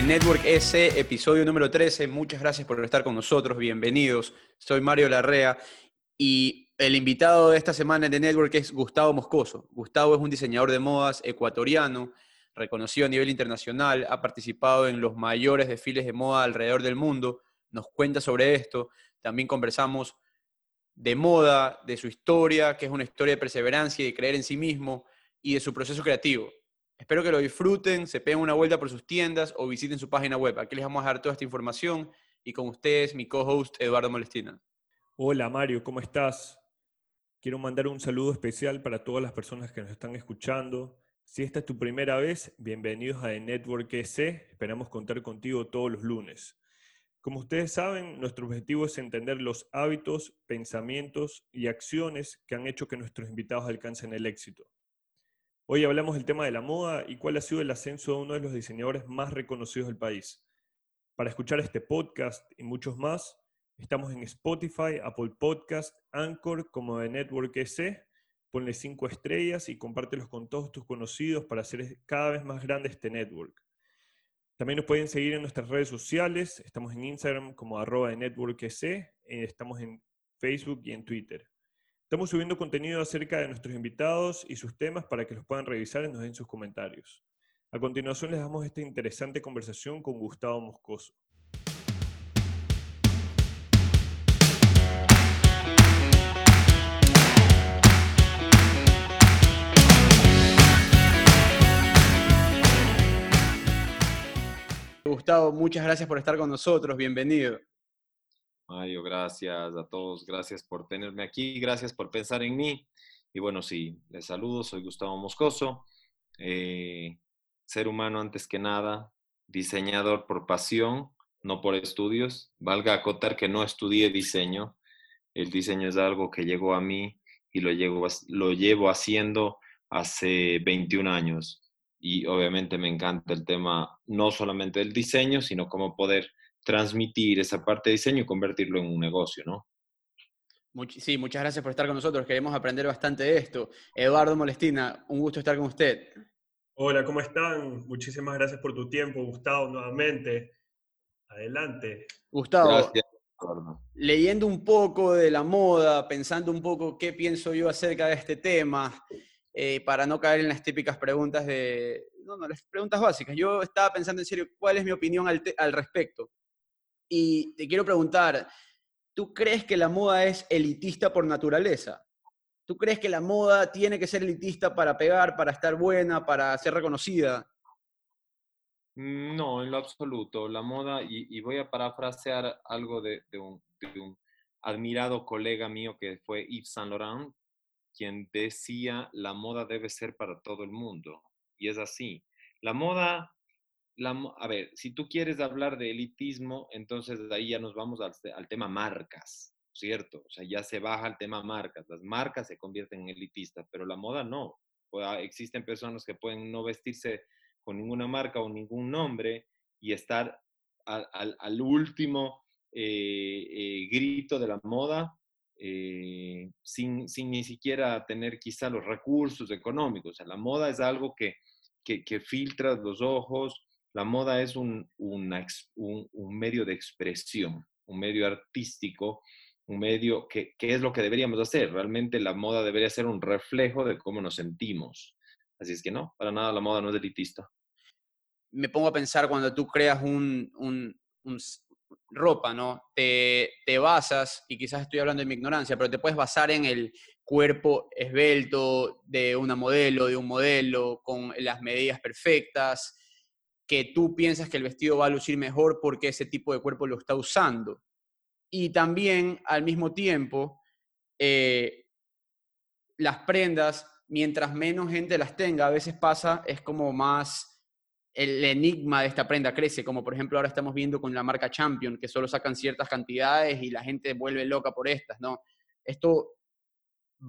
de Network S, episodio número 13. Muchas gracias por estar con nosotros, bienvenidos. Soy Mario Larrea y el invitado de esta semana de Network es Gustavo Moscoso. Gustavo es un diseñador de modas ecuatoriano, reconocido a nivel internacional, ha participado en los mayores desfiles de moda alrededor del mundo, nos cuenta sobre esto. También conversamos de moda, de su historia, que es una historia de perseverancia y de creer en sí mismo, y de su proceso creativo. Espero que lo disfruten, se peguen una vuelta por sus tiendas o visiten su página web. Aquí les vamos a dar toda esta información y con ustedes mi co-host Eduardo Molestina. Hola Mario, ¿cómo estás? Quiero mandar un saludo especial para todas las personas que nos están escuchando. Si esta es tu primera vez, bienvenidos a The Network EC. Esperamos contar contigo todos los lunes. Como ustedes saben, nuestro objetivo es entender los hábitos, pensamientos y acciones que han hecho que nuestros invitados alcancen el éxito. Hoy hablamos del tema de la moda y cuál ha sido el ascenso de uno de los diseñadores más reconocidos del país. Para escuchar este podcast y muchos más, estamos en Spotify, Apple Podcast, Anchor como de Network EC. Ponle cinco estrellas y compártelos con todos tus conocidos para hacer cada vez más grande este network. También nos pueden seguir en nuestras redes sociales. Estamos en Instagram como arroba de Network EC. Estamos en Facebook y en Twitter. Estamos subiendo contenido acerca de nuestros invitados y sus temas para que los puedan revisar y nos den sus comentarios. A continuación les damos esta interesante conversación con Gustavo Moscoso. Gustavo, muchas gracias por estar con nosotros, bienvenido. Mario, gracias a todos, gracias por tenerme aquí, gracias por pensar en mí. Y bueno, sí, les saludo, soy Gustavo Moscoso, eh, ser humano antes que nada, diseñador por pasión, no por estudios. Valga acotar que no estudié diseño, el diseño es algo que llegó a mí y lo llevo, lo llevo haciendo hace 21 años. Y obviamente me encanta el tema no solamente del diseño, sino cómo poder transmitir esa parte de diseño y convertirlo en un negocio, ¿no? Sí, muchas gracias por estar con nosotros. Queremos aprender bastante de esto. Eduardo Molestina, un gusto estar con usted. Hola, ¿cómo están? Muchísimas gracias por tu tiempo, Gustavo, nuevamente. Adelante. Gustavo, gracias. leyendo un poco de la moda, pensando un poco qué pienso yo acerca de este tema, eh, para no caer en las típicas preguntas de, no, no, las preguntas básicas. Yo estaba pensando en serio, ¿cuál es mi opinión al, al respecto? Y te quiero preguntar, ¿tú crees que la moda es elitista por naturaleza? ¿Tú crees que la moda tiene que ser elitista para pegar, para estar buena, para ser reconocida? No, en lo absoluto. La moda, y, voy a parafrasear algo de, un, admirado colega mío que fue Yves Saint Laurent, quien decía, la moda debe ser para todo el mundo. Y es así. La moda a ver, si tú quieres hablar de elitismo, entonces de ahí ya nos vamos al, tema marcas, ¿cierto? O sea, ya se baja el tema marcas. Las marcas se convierten en elitistas, pero la moda no. existen personas que pueden no vestirse con ninguna marca o ningún nombre y estar al, último eh, eh, grito de la moda eh, sin, sin, ni siquiera tener quizá los recursos económicos. O sea, la moda es algo que, que, que filtras los ojos, la moda es un, un, medio de expresión, un medio artístico, un medio que, es lo que deberíamos hacer. Realmente la moda debería ser un reflejo de cómo nos sentimos. Así es que no, para nada la moda no es elitista. Me pongo a pensar cuando tú creas un, ropa, ¿no? Te, te, basas, y quizás estoy hablando de mi ignorancia, pero te puedes basar en el cuerpo esbelto de una modelo, de un modelo, con las medidas perfectas, que tú piensas que el vestido va a lucir mejor porque ese tipo de cuerpo lo está usando. Y también, al mismo tiempo, eh, las prendas, mientras menos gente las tenga, a veces pasa, es como más el enigma de esta prenda crece, como por ejemplo ahora estamos viendo con la marca Champion, que solo sacan ciertas cantidades y la gente vuelve loca por estas, ¿no? Esto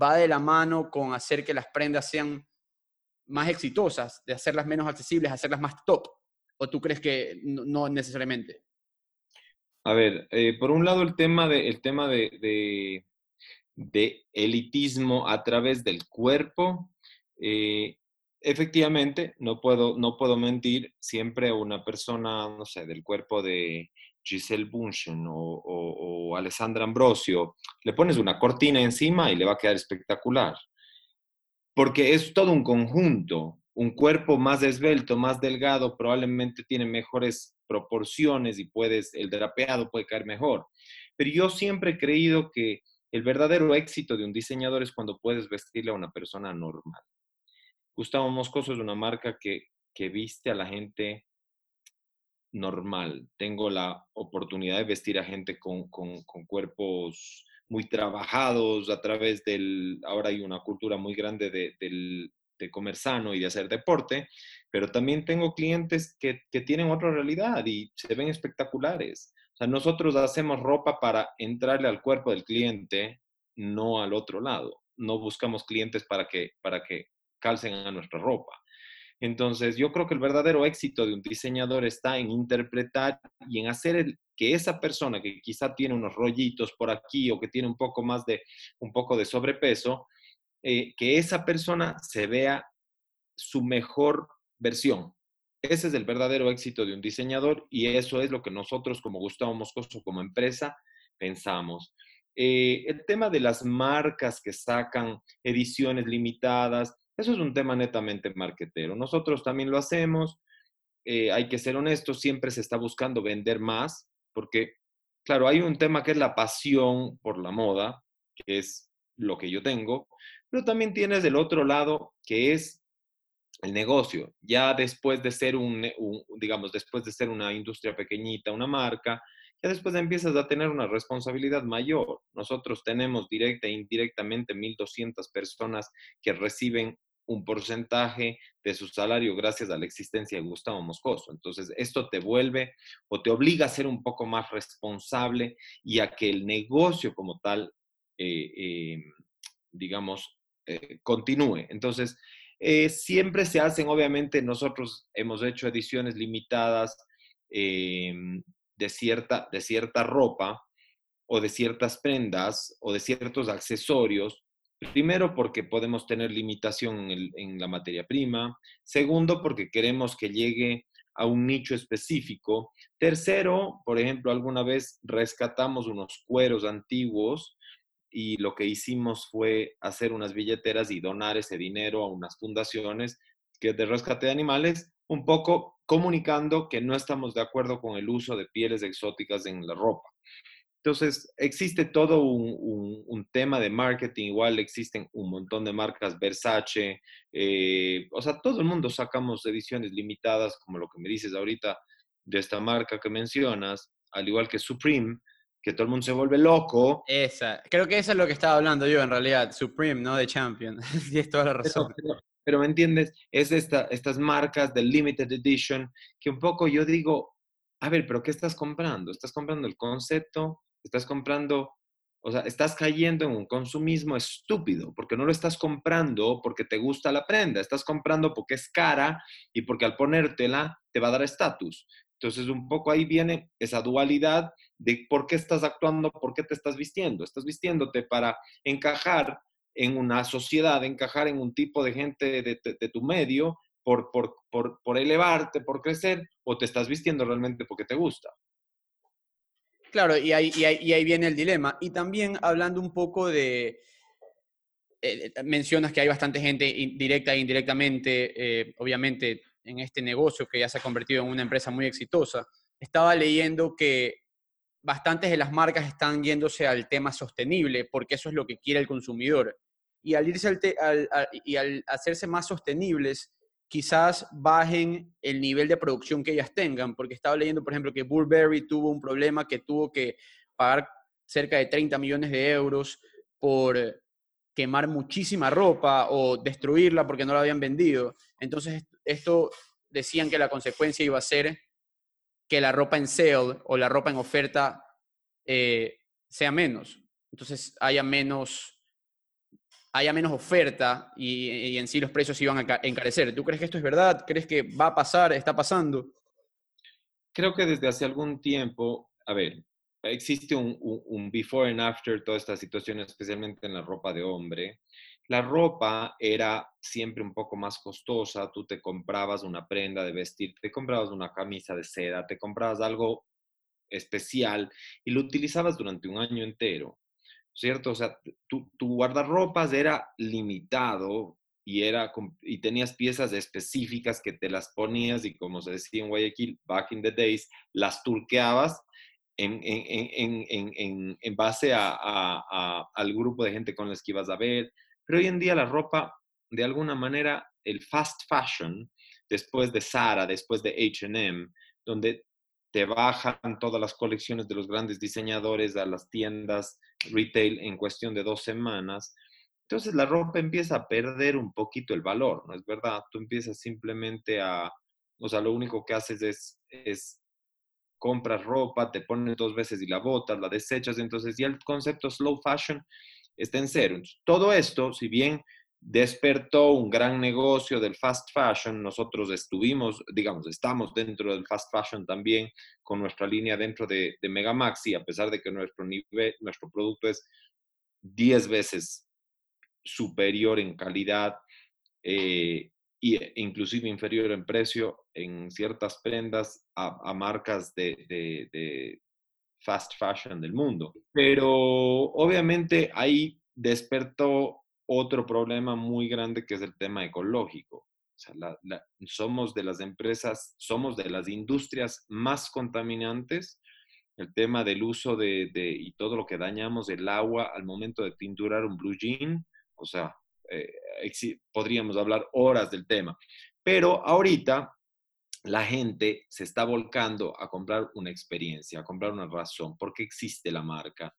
va de la mano con hacer que las prendas sean más exitosas, de hacerlas menos accesibles, hacerlas más top. ¿O tú crees que no, necesariamente? A ver, eh, por un lado el tema de, el tema de, de, elitismo a través del cuerpo, eh, efectivamente, no puedo, no puedo mentir, siempre una persona, no sé, del cuerpo de Giselle Bunchen o, o, Alessandra Ambrosio, le pones una cortina encima y le va a quedar espectacular. Porque es todo un conjunto. Un cuerpo más esbelto, más delgado, probablemente tiene mejores proporciones y puedes, el drapeado puede caer mejor. Pero yo siempre he creído que el verdadero éxito de un diseñador es cuando puedes vestirle a una persona normal. Gustavo Moscoso es una marca que, que viste a la gente normal. Tengo la oportunidad de vestir a gente con, con, cuerpos muy trabajados a través del, ahora hay una cultura muy grande de, del, de comer sano y de hacer deporte, pero también tengo clientes que, que, tienen otra realidad y se ven espectaculares. O sea, nosotros hacemos ropa para entrarle al cuerpo del cliente, no al otro lado. No buscamos clientes para que, para que calcen a nuestra ropa. Entonces, yo creo que el verdadero éxito de un diseñador está en interpretar y en hacer que esa persona que quizá tiene unos rollitos por aquí o que tiene un poco más de, un poco de sobrepeso, eh, que esa persona se vea su mejor versión. Ese es el verdadero éxito de un diseñador y eso es lo que nosotros como Gustavo Moscoso, como empresa, pensamos. Eh, el tema de las marcas que sacan ediciones limitadas, eso es un tema netamente marquetero. Nosotros también lo hacemos. Eh, hay que ser honestos, siempre se está buscando vender más, porque, claro, hay un tema que es la pasión por la moda, que es lo que yo tengo, pero también tienes del otro lado, que es el negocio. Ya después de ser un, digamos, después de ser una industria pequeñita, una marca, ya después empiezas a tener una responsabilidad mayor. Nosotros tenemos directa e indirectamente 1.200 personas que reciben un porcentaje de su salario gracias a la existencia de Gustavo Moscoso. Entonces, esto te vuelve o te obliga a ser un poco más responsable y a que el negocio como tal, eh, eh, digamos, eh, continúe. Entonces, siempre se hacen, obviamente, nosotros hemos hecho ediciones limitadas de, cierta, de cierta ropa o de ciertas prendas o de ciertos accesorios Primero, porque podemos tener limitación en, la materia prima. Segundo, porque queremos que llegue a un nicho específico. Tercero, por ejemplo, alguna vez rescatamos unos cueros antiguos y lo que hicimos fue hacer unas billeteras y donar ese dinero a unas fundaciones que de rescate de animales, un poco comunicando que no estamos de acuerdo con el uso de pieles exóticas en la ropa. Entonces, existe todo un, tema de marketing, igual existen un montón de marcas, Versace, eh, o sea, todo el mundo sacamos ediciones limitadas, como lo que me dices ahorita de esta marca que mencionas, al igual que Supreme, que todo el mundo se vuelve loco. Esa, creo que eso es lo que estaba hablando yo en realidad, Supreme, ¿no? De Champion, tienes toda la razón. pero, me entiendes, es esta, estas marcas de limited edition, que un poco yo digo, a ver, pero ¿qué estás comprando? ¿Estás comprando el concepto? estás comprando, o sea, estás cayendo en un consumismo estúpido, porque no lo estás comprando porque te gusta la prenda, estás comprando porque es cara y porque al ponértela te va a dar estatus. Entonces, un poco ahí viene esa dualidad de por qué estás actuando, por qué te estás vistiendo. Estás vistiéndote para encajar en una sociedad, encajar en un tipo de gente de, tu medio, por, por, por, por, elevarte, por crecer, o te estás vistiendo realmente porque te gusta. Claro, y ahí, ahí, viene el dilema. Y también hablando un poco de, eh, mencionas que hay bastante gente directa e indirectamente, eh, obviamente, en este negocio que ya se ha convertido en una empresa muy exitosa. Estaba leyendo que bastantes de las marcas están yéndose al tema sostenible, porque eso es lo que quiere el consumidor. Y al, irse y al hacerse más sostenibles, quizás bajen el nivel de producción que ellas tengan, porque estaba leyendo, por ejemplo, que Burberry tuvo un problema que tuvo que pagar cerca de 30 millones de euros por quemar muchísima ropa o destruirla porque no la habían vendido. Entonces, esto decían que la consecuencia iba a ser que la ropa en sale o la ropa en oferta eh, sea menos. Entonces, haya menos haya menos oferta y, en sí los precios iban a encarecer. ¿Tú crees que esto es verdad? ¿Crees que va a pasar? ¿Está pasando? Creo que desde hace algún tiempo, a ver, existe un, before and after toda esta situación, especialmente en la ropa de hombre. La ropa era siempre un poco más costosa, tú te comprabas una prenda de vestir, te comprabas una camisa de seda, te comprabas algo especial y lo utilizabas durante un año entero, ¿cierto? O sea, tu, tu guardarropas era limitado y, era, y tenías piezas específicas que te las ponías y como se decía en Guayaquil, back in the days, las turqueabas en, en, en, en base a, a, al grupo de gente con los que ibas a ver. Pero hoy en día la ropa, de alguna manera, el fast fashion, después de Zara, después de HM, donde te bajan todas las colecciones de los grandes diseñadores a las tiendas retail en cuestión de dos semanas, entonces la ropa empieza a perder un poquito el valor, ¿no es verdad? Tú empiezas simplemente a, o sea, lo único que haces es, compras ropa, te pones dos veces y la botas, la desechas, entonces ya el concepto slow fashion está en cero. todo esto, si bien despertó un gran negocio del fast fashion. Nosotros estuvimos, digamos, estamos dentro del fast fashion también con nuestra línea dentro de, de Megamaxi, a pesar de que nuestro nivel, nuestro producto es 10 veces superior en calidad e inclusive inferior en precio en ciertas prendas a, marcas de, fast fashion del mundo. Pero obviamente ahí despertó otro problema muy grande que es el tema ecológico. somos de las empresas, somos de las industrias más contaminantes. El tema del uso de, de, y todo lo que dañamos el agua al momento de tinturar un blue jean o sea, eh, podríamos hablar horas del tema. Pero ahorita la gente se está volcando a comprar una experiencia, a comprar una razón, porque existe la marca.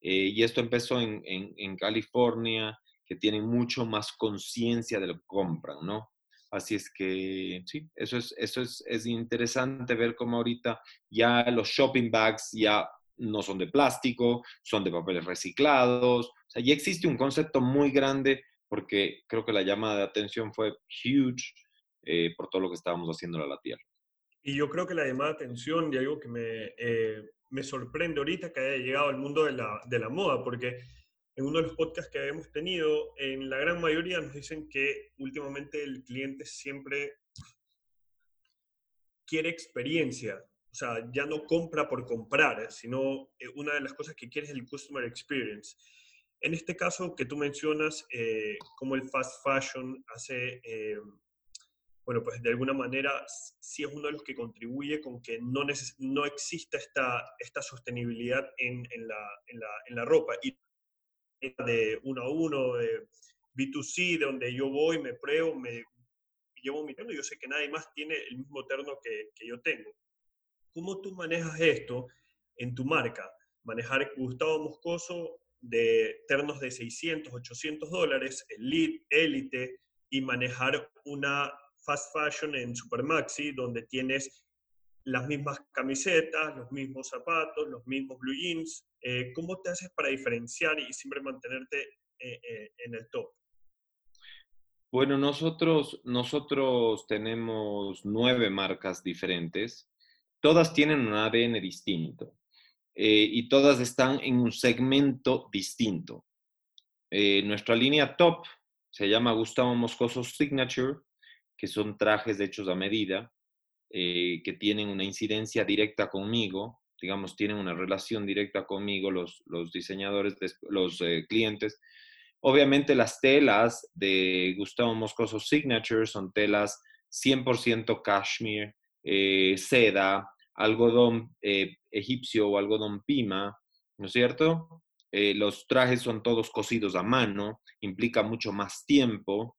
Eh, y esto empezó en, en, California, que tienen mucho más conciencia de lo que compran, ¿no? Así es que sí, eso es, eso es, es interesante ver cómo ahorita ya los shopping bags ya no son de plástico, son de papeles reciclados. O sea, ya existe un concepto muy grande porque creo que la llamada de atención fue huge eh, por todo lo que estábamos haciendo a la Tierra. Y yo creo que la llamada de atención y algo que me, eh, me sorprende ahorita que haya llegado al mundo de la, de la moda, porque en uno de los podcasts que hemos tenido, en la gran mayoría nos dicen que últimamente el cliente siempre quiere experiencia, o sea, ya no compra por comprar, sino eh, una de las cosas que quiere es el customer experience. En este caso que tú mencionas, eh, como el fast fashion hace, eh, bueno, pues de alguna manera sí es uno de los que contribuye con que no, no exista esta, esta sostenibilidad en, en, la, en, la, en la ropa. Y de uno a uno, de B2C, de donde yo voy, me pruebo, me llevo mi terno, yo sé que nadie más tiene el mismo terno que, que yo tengo. ¿Cómo tú manejas esto en tu marca? Manejar Gustavo Moscoso de ternos de 600, 800 dólares, Elite, Elite, y manejar una fast fashion en Supermaxi, donde tienes las mismas camisetas, los mismos zapatos, los mismos blue jeans. Eh, ¿Cómo te haces para diferenciar y siempre mantenerte eh, eh, en el top? Bueno, nosotros, nosotros tenemos nueve marcas diferentes todas tienen un ADN distinto y todas están en un segmento distinto. Nuestra línea top se llama Gustavo Moscoso Signature, que son trajes hechos a medida, eh, que tienen una incidencia directa conmigo, digamos, tienen una relación directa conmigo los, los diseñadores, los clientes. Obviamente las telas de Gustavo Moscoso Signature son telas 100% cashmere, eh, seda, algodón eh, egipcio o algodón pima, ¿no es cierto? Eh, los trajes son todos cosidos a mano, implica mucho más tiempo,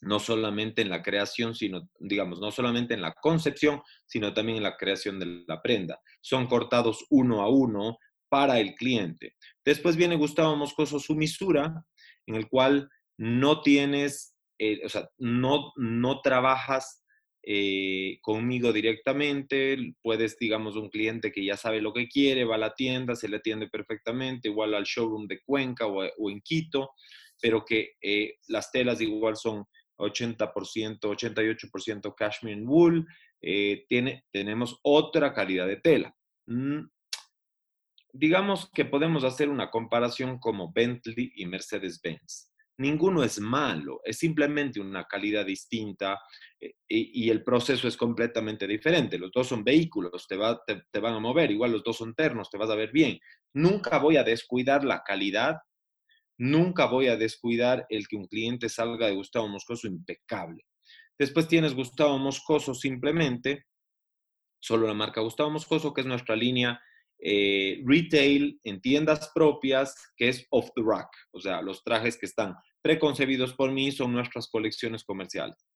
no solamente en la creación, sino, digamos, no solamente en la concepción, sino también en la creación de la prenda. Son cortados uno a uno para el cliente. Después viene Gustavo Moscoso su misura, en el cual no tienes, o sea, no, no trabajas eh, conmigo directamente, puedes, digamos, un cliente que ya sabe lo que quiere, va a la tienda, se le atiende perfectamente, igual al showroom de Cuenca o, en Quito, pero que eh, las telas igual son 80%, 88% cashmere wool, eh, tiene, tenemos otra calidad de tela. Mm, digamos que podemos hacer una comparación como Bentley y Mercedes-Benz. ninguno es malo, es simplemente una calidad distinta eh, y, el proceso es completamente diferente. Los dos son vehículos, te, va, te, van a mover, igual los dos son ternos, te vas a ver bien. Nunca voy a descuidar la calidad, nunca voy a descuidar el que un cliente salga de Gustavo Moscoso impecable. Después tienes Gustavo Moscoso simplemente, solo la marca Gustavo Moscoso, que es nuestra línea eh, retail en tiendas propias, que es off the rack, o sea, los trajes que están preconcebidos por mí son nuestras colecciones comerciales.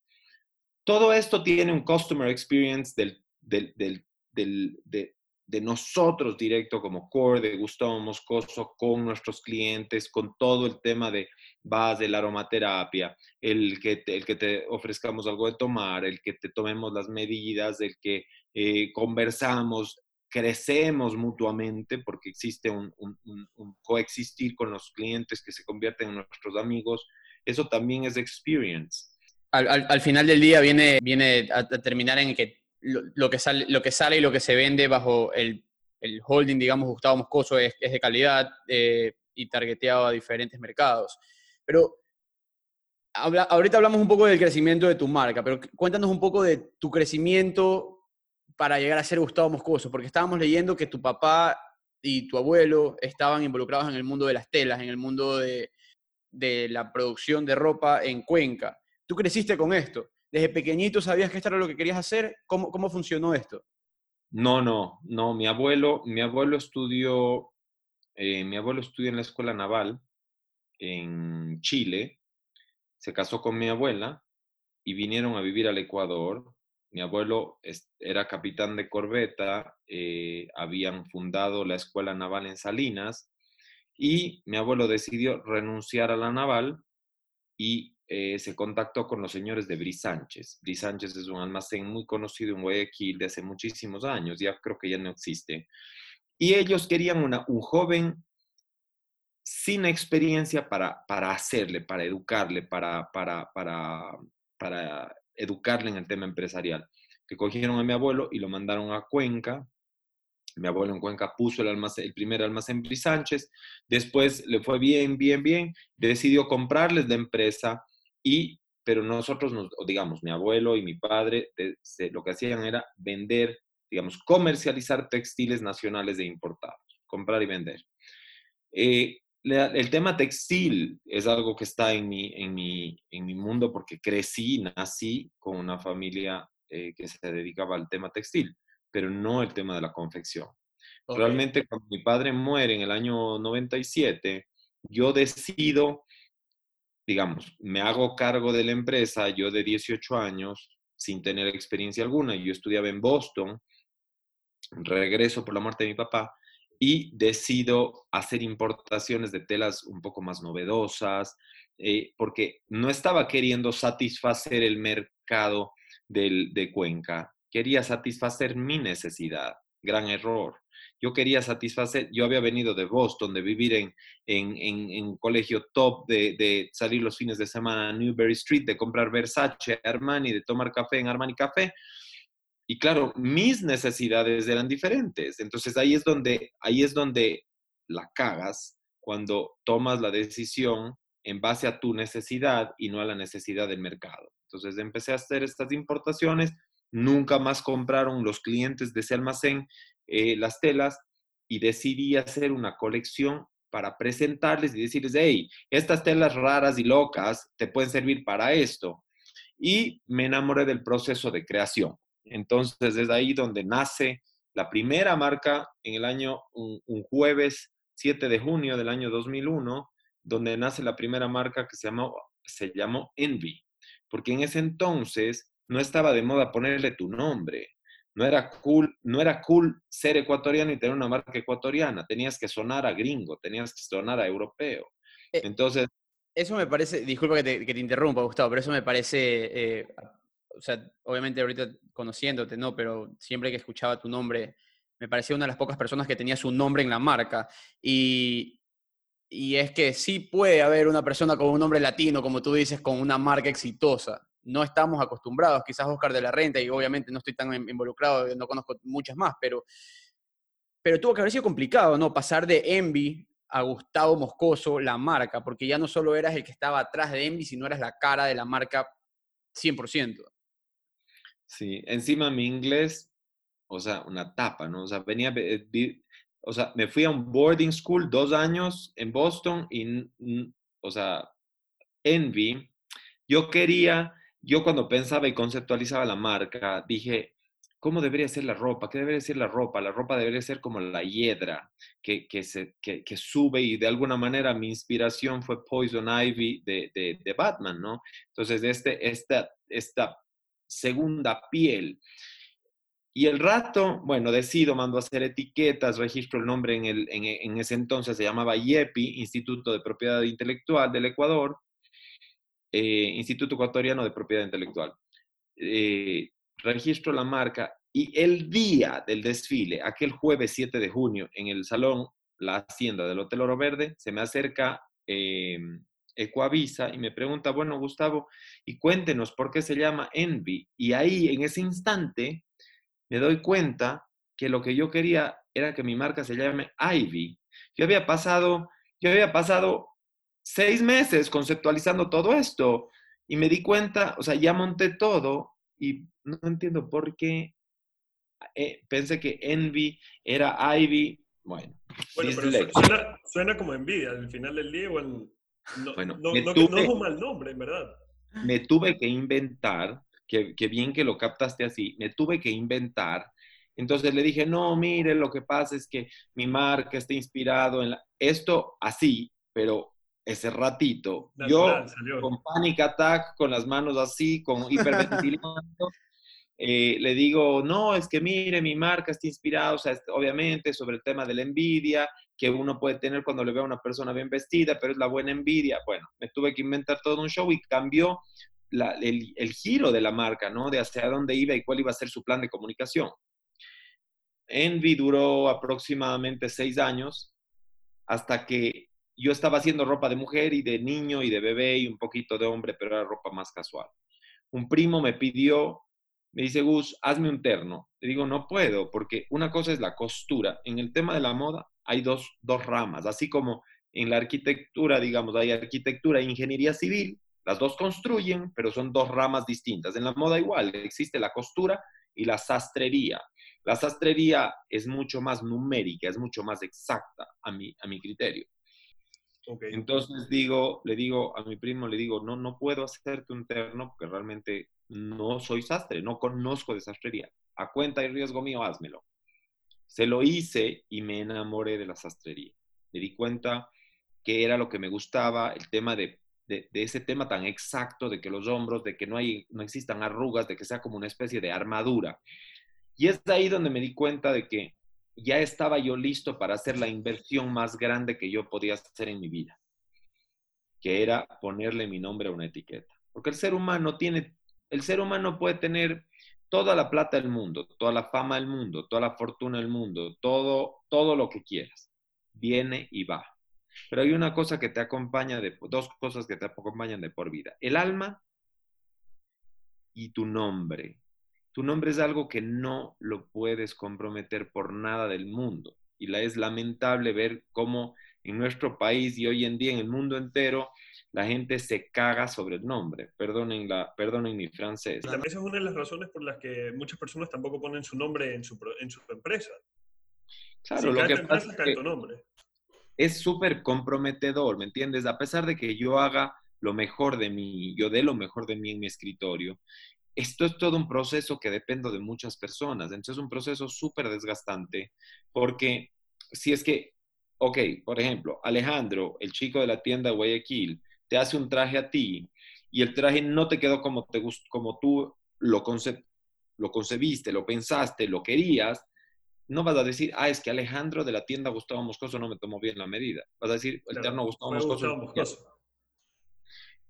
Todo esto tiene un customer experience del, de, nosotros directo como core de Gustavo Moscoso con nuestros clientes, con todo el tema de base, la aromaterapia, el que, te, el que te ofrezcamos algo de tomar, el que te tomemos las medidas, el que eh, conversamos, crecemos mutuamente porque existe un, coexistir con los clientes que se convierten en nuestros amigos. Eso también es experience. Al, final del día viene, viene a, terminar en que lo, que sale, lo que sale y lo que se vende bajo el, holding, digamos, Gustavo Moscoso es, de calidad eh, y targeteado a diferentes mercados. Pero ahorita hablamos un poco del crecimiento de tu marca, pero cuéntanos un poco de tu crecimiento para llegar a ser Gustavo Moscoso? Porque estábamos leyendo que tu papá y tu abuelo estaban involucrados en el mundo de las telas, en el mundo de, la producción de ropa en Cuenca. ¿Tú creciste con esto? ¿Desde pequeñito sabías que esto era lo que querías hacer? ¿Cómo, cómo funcionó esto? No, no, no. Mi abuelo, mi abuelo estudió, eh, mi abuelo estudió en la escuela naval en Chile, se casó con mi abuela y vinieron a vivir al Ecuador mi abuelo era capitán de corbeta, eh, habían fundado la Escuela Naval en Salinas y mi abuelo decidió renunciar a la naval y se contactó con los señores de Brisánchez. Brisánchez es un almacén muy conocido en Guayaquil de hace muchísimos años, ya creo que ya no existe. Y ellos querían una, un joven sin experiencia para, para hacerle, para educarle, para, para, para, para educarle en el tema empresarial. Que cogieron a mi abuelo y lo mandaron a Cuenca. Mi abuelo en Cuenca puso el, almacén, el primer almacén Brisánchez. Después le fue bien, bien, bien. Decidió comprarles la empresa y, pero nosotros, nos, digamos, mi abuelo y mi padre, lo que hacían era vender, digamos, comercializar textiles nacionales de importados, comprar y vender. Eh, el tema textil es algo que está en mi, en mi, en mi mundo porque crecí, nací con una familia eh, que se dedicaba al tema textil, pero no el tema de la confección. Realmente cuando mi padre muere en el año 97, yo decido, digamos, me hago cargo de la empresa, yo de 18 años, sin tener experiencia alguna, yo estudiaba en Boston, regreso por la muerte de mi papá y decido hacer importaciones de telas un poco más novedosas, eh, porque no estaba queriendo satisfacer el mercado del, de Cuenca, quería satisfacer mi necesidad, gran error. Yo quería satisfacer, yo había venido de Boston, de vivir en, en, un colegio top, de, de, salir los fines de semana a Newberry Street, de comprar Versace, Armani, de tomar café en Armani Café, y claro, mis necesidades eran diferentes. Entonces ahí es donde, ahí es donde la cagas cuando tomas la decisión en base a tu necesidad y no a la necesidad del mercado. Entonces empecé a hacer estas importaciones, nunca más compraron los clientes de ese almacén eh, las telas y decidí hacer una colección para presentarles y decirles, hey, estas telas raras y locas te pueden servir para esto. Y me enamoré del proceso de creación. Entonces, desde ahí donde nace la primera marca en el año, un, jueves 7 de junio del año 2001, donde nace la primera marca que se llamó, se llamó Envy, porque en ese entonces no estaba de moda ponerle tu nombre. No era cool, no era cool ser ecuatoriano y tener una marca ecuatoriana. Tenías que sonar a gringo, tenías que sonar a europeo. Eh, entonces, eso me parece, disculpa que te, interrumpa, Gustavo, pero eso me parece eh, o sea, obviamente ahorita conociéndote, ¿no? Pero siempre que escuchaba tu nombre, me parecía una de las pocas personas que tenía su nombre en la marca. Y, y es que sí puede haber una persona con un nombre latino, como tú dices, con una marca exitosa. No estamos acostumbrados, quizás Oscar de la Renta, y obviamente no estoy tan involucrado, no conozco muchas más, pero, pero tuvo que haber sido complicado, ¿no? Pasar de Envy a Gustavo Moscoso la marca, porque ya no solo eras el que estaba atrás de Envy, sino eras la cara de la marca 100%. Sí, encima mi inglés, o sea, una tapa, ¿no? O sea, venía, o sea, me fui a un boarding school dos años en Boston y, o sea, Envy, yo quería, yo cuando pensaba y conceptualizaba la marca, dije, ¿cómo debería ser la ropa? ¿Qué debería ser la ropa? La ropa debería ser como la hiedra que, que, se, que, sube y de alguna manera mi inspiración fue Poison Ivy de, de, de Batman, ¿no? Entonces, este, esta, esta segunda piel. Y el rato, bueno, decido, mando a hacer etiquetas, registro el nombre en, el, en, en ese entonces se llamaba IEPI, Instituto de Propiedad Intelectual del Ecuador, eh, Instituto Ecuatoriano de Propiedad Intelectual. Eh, registro la marca y el día del desfile, aquel jueves 7 de junio, en el salón La Hacienda del Hotel Oro Verde, se me acerca eh, Ecoavisa y me pregunta, bueno, Gustavo, y cuéntenos por qué se llama Envy. Y ahí, en ese instante, me doy cuenta que lo que yo quería era que mi marca se llame Ivy. Yo había pasado, yo había pasado seis meses conceptualizando todo esto y me di cuenta, o sea, ya monté todo y no entiendo por qué eh, pensé que Envy era Ivy. Bueno, bueno pero suena, como envidia al final del día. Bueno, no, bueno, no, no, es un mal nombre, en verdad. Me tuve que inventar, que, que bien que lo captaste así, me tuve que inventar entonces le dije, no, mire, lo que pasa es que mi marca está inspirado en esto así, pero ese ratito. yo con panic attack, con las manos así, con hiperventilando, eh, le digo, no, es que mire, mi marca está inspirada, o sea, obviamente sobre el tema de la envidia que uno puede tener cuando le ve a una persona bien vestida, pero es la buena envidia. Bueno, me tuve que inventar todo un show y cambió el, el giro de la marca, ¿no? De hacia dónde iba y cuál iba a ser su plan de comunicación. Envy duró aproximadamente seis años hasta que yo estaba haciendo ropa de mujer y de niño y de bebé y un poquito de hombre, pero era ropa más casual. Un primo me pidió, me dice, Gus, hazme un terno. Le digo, no puedo, porque una cosa es la costura. En el tema de la moda hay dos, dos ramas, así como en la arquitectura, digamos, hay arquitectura e ingeniería civil, las dos construyen, pero son dos ramas distintas. En la moda igual, existe la costura y la sastrería. La sastrería es mucho más numérica, es mucho más exacta a mi, a mi criterio. Entonces digo, le digo a mi primo, le digo, no, no puedo hacerte un terno porque realmente no soy sastre, no conozco de sastrería. A cuenta y riesgo mío, házmelo. Se lo hice y me enamoré de la sastrería. Me di cuenta que era lo que me gustaba, el tema de, de, ese tema tan exacto de que los hombros, de que no, hay, no existan arrugas, de que sea como una especie de armadura. Y es ahí donde me di cuenta de que ya estaba yo listo para hacer la inversión más grande que yo podía hacer en mi vida, que era ponerle mi nombre a una etiqueta. Porque el ser humano tiene, el ser humano puede tener toda la plata del mundo, toda la fama del mundo, toda la fortuna del mundo, todo, todo lo que quieras. Viene y va. Pero hay una cosa que te acompaña de, dos cosas que te acompañan de por vida. El alma y tu nombre. Tu nombre es algo que no lo puedes comprometer por nada del mundo. Y la es lamentable ver cómo en nuestro país y hoy en día en el mundo entero la gente se caga sobre el nombre. Perdonen, la, perdonen mi francés. También esa es una de las razones por las que muchas personas tampoco ponen su nombre en su, en su empresa. Claro, lo que pasa es que es súper comprometedor, ¿me entiendes? A pesar de que yo haga lo mejor de mí, yo dé lo mejor de mí en mi escritorio, esto es todo un proceso que depende de muchas personas. Entonces es un proceso súper desgastante porque si es que, ok, por ejemplo, Alejandro, el chico de la tienda Guayaquil, te hace un traje a ti y el traje no te quedó como, te como tú lo, lo concebiste, lo pensaste, lo querías, no vas a decir, ah, es que Alejandro de la tienda Gustavo Moscoso no me tomó bien la medida. Vas a decir, el terno Gustavo Moscoso.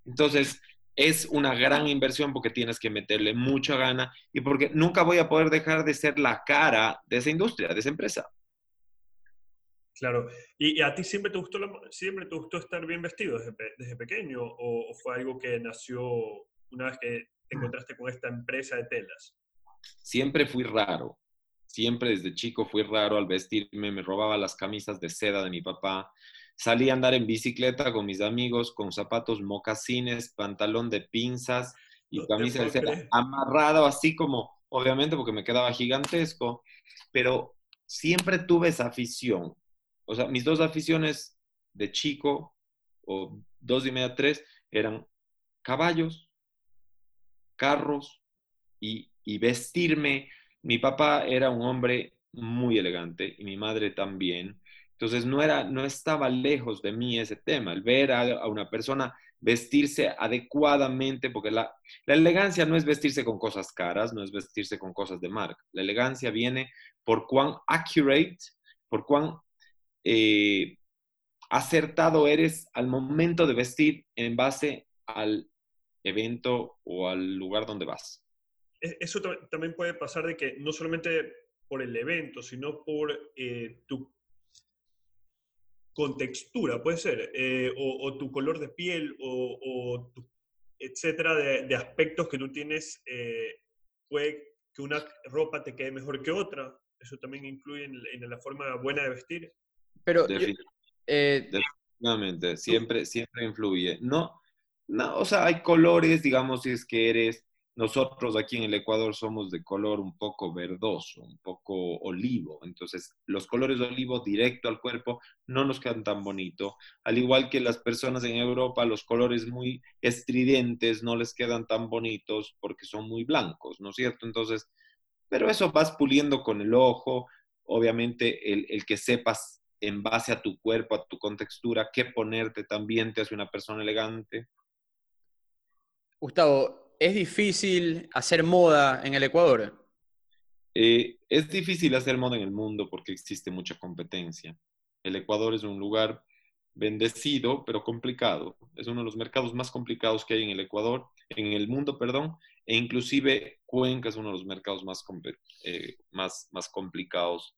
Entonces, es una gran inversión porque tienes que meterle mucha gana y porque nunca voy a poder dejar de ser la cara de esa industria, de esa empresa. Claro. ¿Y, a ti siempre te gustó, siempre te gustó estar bien vestido desde, pequeño o, fue algo que nació una vez que te encontraste con esta empresa de telas? Siempre fui raro. Siempre desde chico fui raro al vestirme. Me robaba las camisas de seda de mi papá salí a andar en bicicleta con mis amigos con zapatos mocasines, pantalón de pinzas y camisa de seda amarrado así como, obviamente porque me quedaba gigantesco, pero siempre tuve esa afición. O sea, mis dos aficiones de chico, o dos y media, tres, eran caballos, carros y, y vestirme. Mi papá era un hombre muy elegante y mi madre también. Entonces no, era, no estaba lejos de mí ese tema, el ver a, una persona vestirse adecuadamente, porque la, la, elegancia no es vestirse con cosas caras, no es vestirse con cosas de marca. La elegancia viene por cuán accurate, por cuán eh, acertado eres al momento de vestir en base al evento o al lugar donde vas. E, eso también puede pasar de que no solamente por el evento, sino por eh, tu contextura, puede ser, eh, o, tu color de piel, o, etcétera, de, aspectos que tú tienes, eh, puede que una ropa te quede mejor que otra. Eso también influye en, la forma buena de vestir. Pero, Definitivamente, siempre, siempre influye. No, no, o sea, hay colores, digamos, si es que eres nosotros aquí en el Ecuador somos de color un poco verdoso, un poco olivo. Entonces, los colores olivo directo al cuerpo no nos quedan tan bonito. Al igual que las personas en Europa, los colores muy estridentes no les quedan tan bonitos porque son muy blancos, ¿no es cierto? Entonces, pero eso vas puliendo con el ojo. Obviamente, el, el que sepas en base a tu cuerpo, a tu contextura, qué ponerte también te hace una persona elegante. Gustavo, ¿Es difícil hacer moda en el Ecuador? Eh, es difícil hacer moda en el mundo porque existe mucha competencia. El Ecuador es un lugar bendecido, pero complicado. Es uno de los mercados más complicados que hay en el Ecuador, en el mundo, perdón, e inclusive Cuenca es uno de los mercados más, eh, más, más complicados.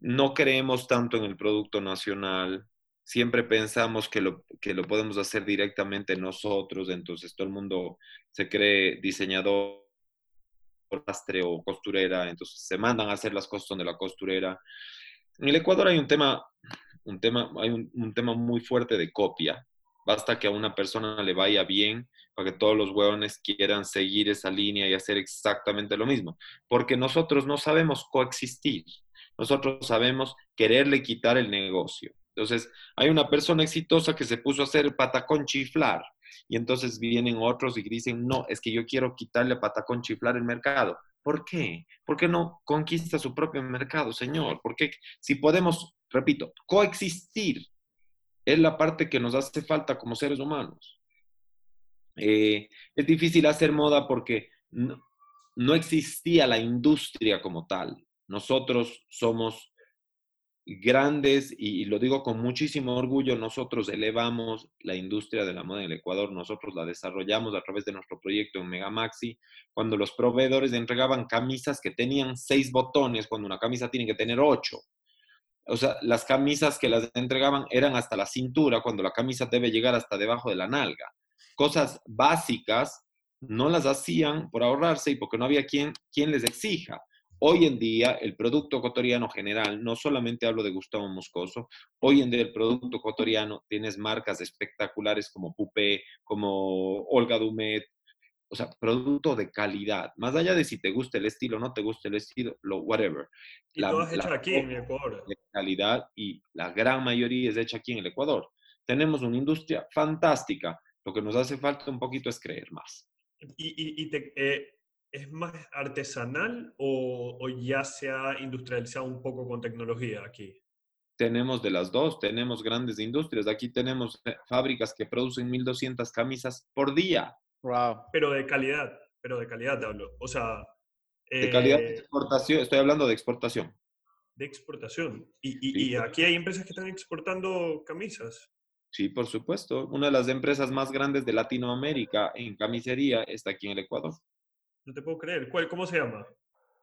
No creemos tanto en el producto nacional, siempre pensamos que lo, que lo podemos hacer directamente nosotros, entonces todo el mundo se cree diseñador, rastre o costurera, entonces se mandan a hacer las cosas de la costurera. En el Ecuador hay un tema, un tema, hay un, tema muy fuerte de copia. Basta que a una persona le vaya bien para que todos los hueones quieran seguir esa línea y hacer exactamente lo mismo. Porque nosotros no sabemos coexistir. Nosotros sabemos quererle quitar el negocio. Entonces, hay una persona exitosa que se puso a hacer patacón chiflar y entonces vienen otros y dicen, no, es que yo quiero quitarle patacón chiflar el mercado. ¿Por qué? ¿Por qué no conquista su propio mercado, señor? Porque si podemos, repito, coexistir es la parte que nos hace falta como seres humanos. Eh, es difícil hacer moda porque no existía la industria como tal. Nosotros somos grandes, y, lo digo con muchísimo orgullo, nosotros elevamos la industria de la moda en el Ecuador, nosotros la desarrollamos a través de nuestro proyecto en Megamaxi, cuando los proveedores entregaban camisas que tenían seis botones, cuando una camisa tiene que tener ocho. O sea, las camisas que las entregaban eran hasta la cintura, cuando la camisa debe llegar hasta debajo de la nalga. Cosas básicas no las hacían por ahorrarse y porque no había quien, quien les exija. Hoy en día, el producto ecuatoriano general, no solamente hablo de Gustavo Moscoso, hoy en día el producto ecuatoriano tienes marcas espectaculares como Pupe, como Olga Dumet, o sea, producto de calidad, más allá de si te gusta el estilo o no te gusta el estilo, lo whatever. Y la, todo es hecho aquí en Ecuador. De calidad y la gran mayoría es hecha aquí en el Ecuador. Tenemos una industria fantástica. Lo que nos hace falta un poquito es creer más. Y, y, te, eh, ¿Es más artesanal o, ya se ha industrializado un poco con tecnología aquí? Tenemos de las dos, tenemos grandes industrias. Aquí tenemos eh, fábricas que producen 1.200 camisas por día. Wow. Pero de calidad, pero de calidad te hablo. O sea... de calidad de eh, exportación, estoy hablando de exportación. De exportación. Y, y aquí hay empresas que están exportando camisas. Sí, por supuesto. Una de las empresas más grandes de Latinoamérica en camisería está aquí en el Ecuador. No te puedo creer. ¿Cuál, ¿Cómo se llama?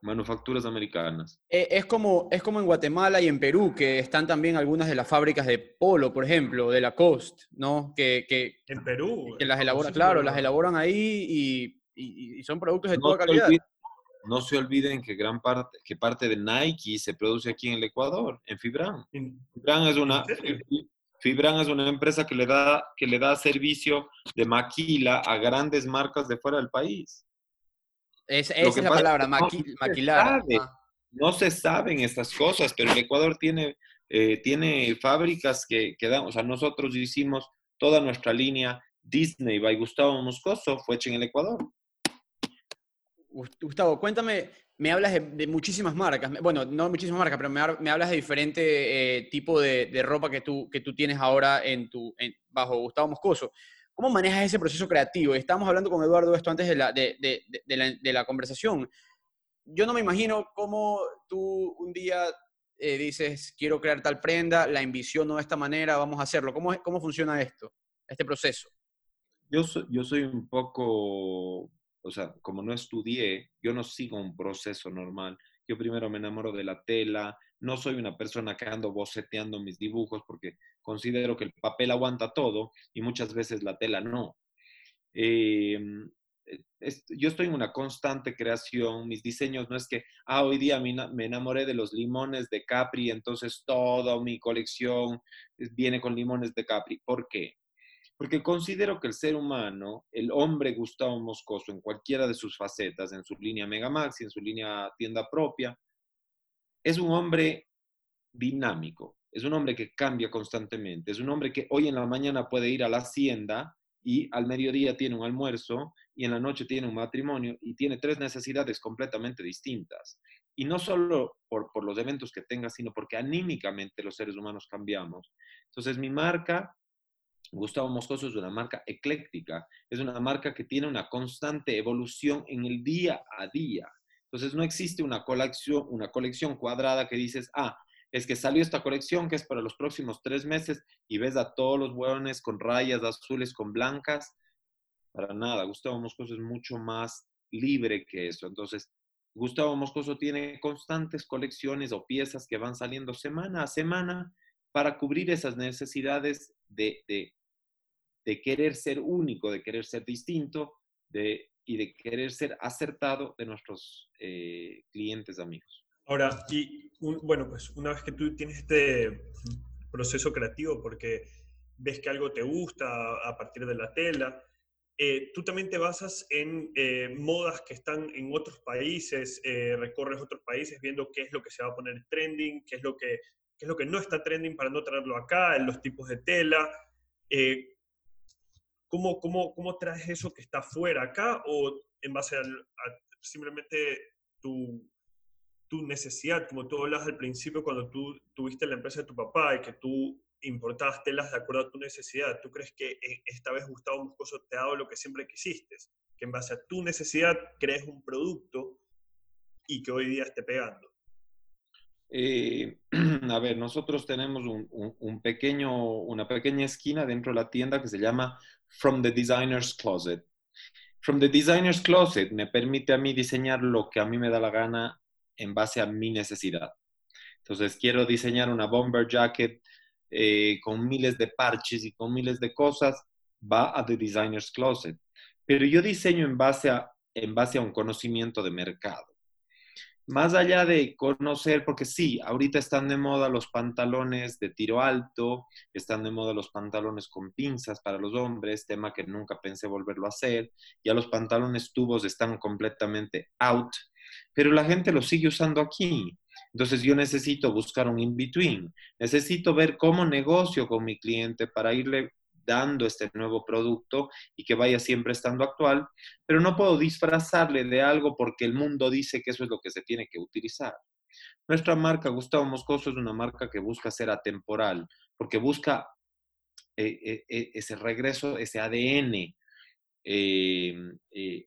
Manufacturas americanas. Eh, es, como, es como en Guatemala y en Perú, que están también algunas de las fábricas de polo, por ejemplo, de la Coast, ¿no? Que, que en Perú. Que las elaboran, claro, las elaboran ahí y, y, son productos de toda calidad. no se olviden que gran parte, que parte de Nike se produce aquí en el Ecuador, en Fibran. Fibran es una, Fibran es una empresa que le da, que le da servicio de maquila a grandes marcas de fuera del país. Esa es la palabra, maquilar. No se saben estas cosas, pero el Ecuador tiene, eh, tiene fábricas que, que dan, o sea, nosotros hicimos toda nuestra línea Disney by Gustavo Moscoso, fue hecha en el Ecuador. Gustavo, cuéntame, me hablas de, muchísimas marcas, bueno, no muchísimas marcas, pero me, hablas de diferente eh, tipo de, ropa que tú, que tú tienes ahora en tu, bajo Gustavo Moscoso. ¿Cómo manejas ese proceso creativo? Estábamos hablando con Eduardo esto antes de la, de, la, conversación. Yo no me imagino cómo tú un día eh, dices, quiero crear tal prenda, la envisiono de esta manera, vamos a hacerlo. ¿Cómo, cómo funciona esto, este proceso? Yo yo soy un poco o sea, como no estudié, yo no sigo un proceso normal. Yo primero me enamoro de la tela, no soy una persona que ando boceteando mis dibujos porque considero que el papel aguanta todo y muchas veces la tela no. Em, yo estoy en una constante creación, mis diseños no es que, ah, hoy día me enamoré de los limones de Capri, entonces toda mi colección viene con limones de Capri. ¿Por qué? porque considero que el ser humano, el hombre Gustavo Moscoso, en cualquiera de sus facetas, en su línea Megamax y en su línea tienda propia, es un hombre dinámico, es un hombre que cambia constantemente, es un hombre que hoy en la mañana puede ir a la hacienda y al mediodía tiene un almuerzo y en la noche tiene un matrimonio y tiene tres necesidades completamente distintas. Y no solo por, los eventos que tenga, sino porque anímicamente los seres humanos cambiamos. Entonces mi marca Gustavo Moscoso es una marca ecléctica, es una marca que tiene una constante evolución en el día a día. Entonces no existe una colección, cuadrada que dices, ah, es que salió esta colección que es para los próximos tres meses y ves a todos los hueones con rayas azules, con blancas. Para nada, Gustavo Moscoso es mucho más libre que eso. Entonces, Gustavo Moscoso tiene constantes colecciones o piezas que van saliendo semana a semana para cubrir esas necesidades de, de, querer ser único, de querer ser distinto de, y de querer ser acertado de nuestros eh, clientes amigos. Ahora, y bueno, pues una vez que tú tienes este proceso creativo porque ves que algo te gusta a partir de la tela, eh, tú también te basas en eh, modas que están en otros países, recorres otros países viendo qué es lo que se va a poner trending, qué es lo que qué es lo que no está trending para no traerlo acá, los tipos de tela. ¿Cómo, cómo, cómo, traes eso que está fuera acá o en base a, simplemente tu, tu, necesidad, como tú hablas al principio cuando tú tuviste la empresa de tu papá y que tú importabas telas de acuerdo a tu necesidad? ¿Tú crees que e, esta vez Gustavo Moscoso te ha dado lo que siempre quisiste? Que en base a tu necesidad crees un producto y que hoy día esté pegando. Eh, a ver, nosotros tenemos un, pequeño, una pequeña esquina dentro de la tienda que se llama From the Designer's Closet. From the Designer's Closet me permite a mí diseñar lo que a mí me da la gana en base a mi necesidad. Entonces, quiero diseñar una bomber jacket eh, con miles de parches y con miles de cosas, va a The Designer's Closet. Pero yo diseño en base a, en base a un conocimiento de mercado más allá de conocer, porque sí, ahorita están de moda los pantalones de tiro alto, están de moda los pantalones con pinzas para los hombres, tema que nunca pensé volverlo a hacer, ya los pantalones tubos están completamente out, pero la gente los sigue usando aquí. Entonces yo necesito buscar un in-between, necesito ver cómo negocio con mi cliente para irle dando este nuevo producto y que vaya siempre estando actual, pero no puedo disfrazarle de algo porque el mundo dice que eso es lo que se tiene que utilizar. Nuestra marca Gustavo Moscoso es una marca que busca ser atemporal, porque busca eh, eh, eh, ese regreso, ese ADN.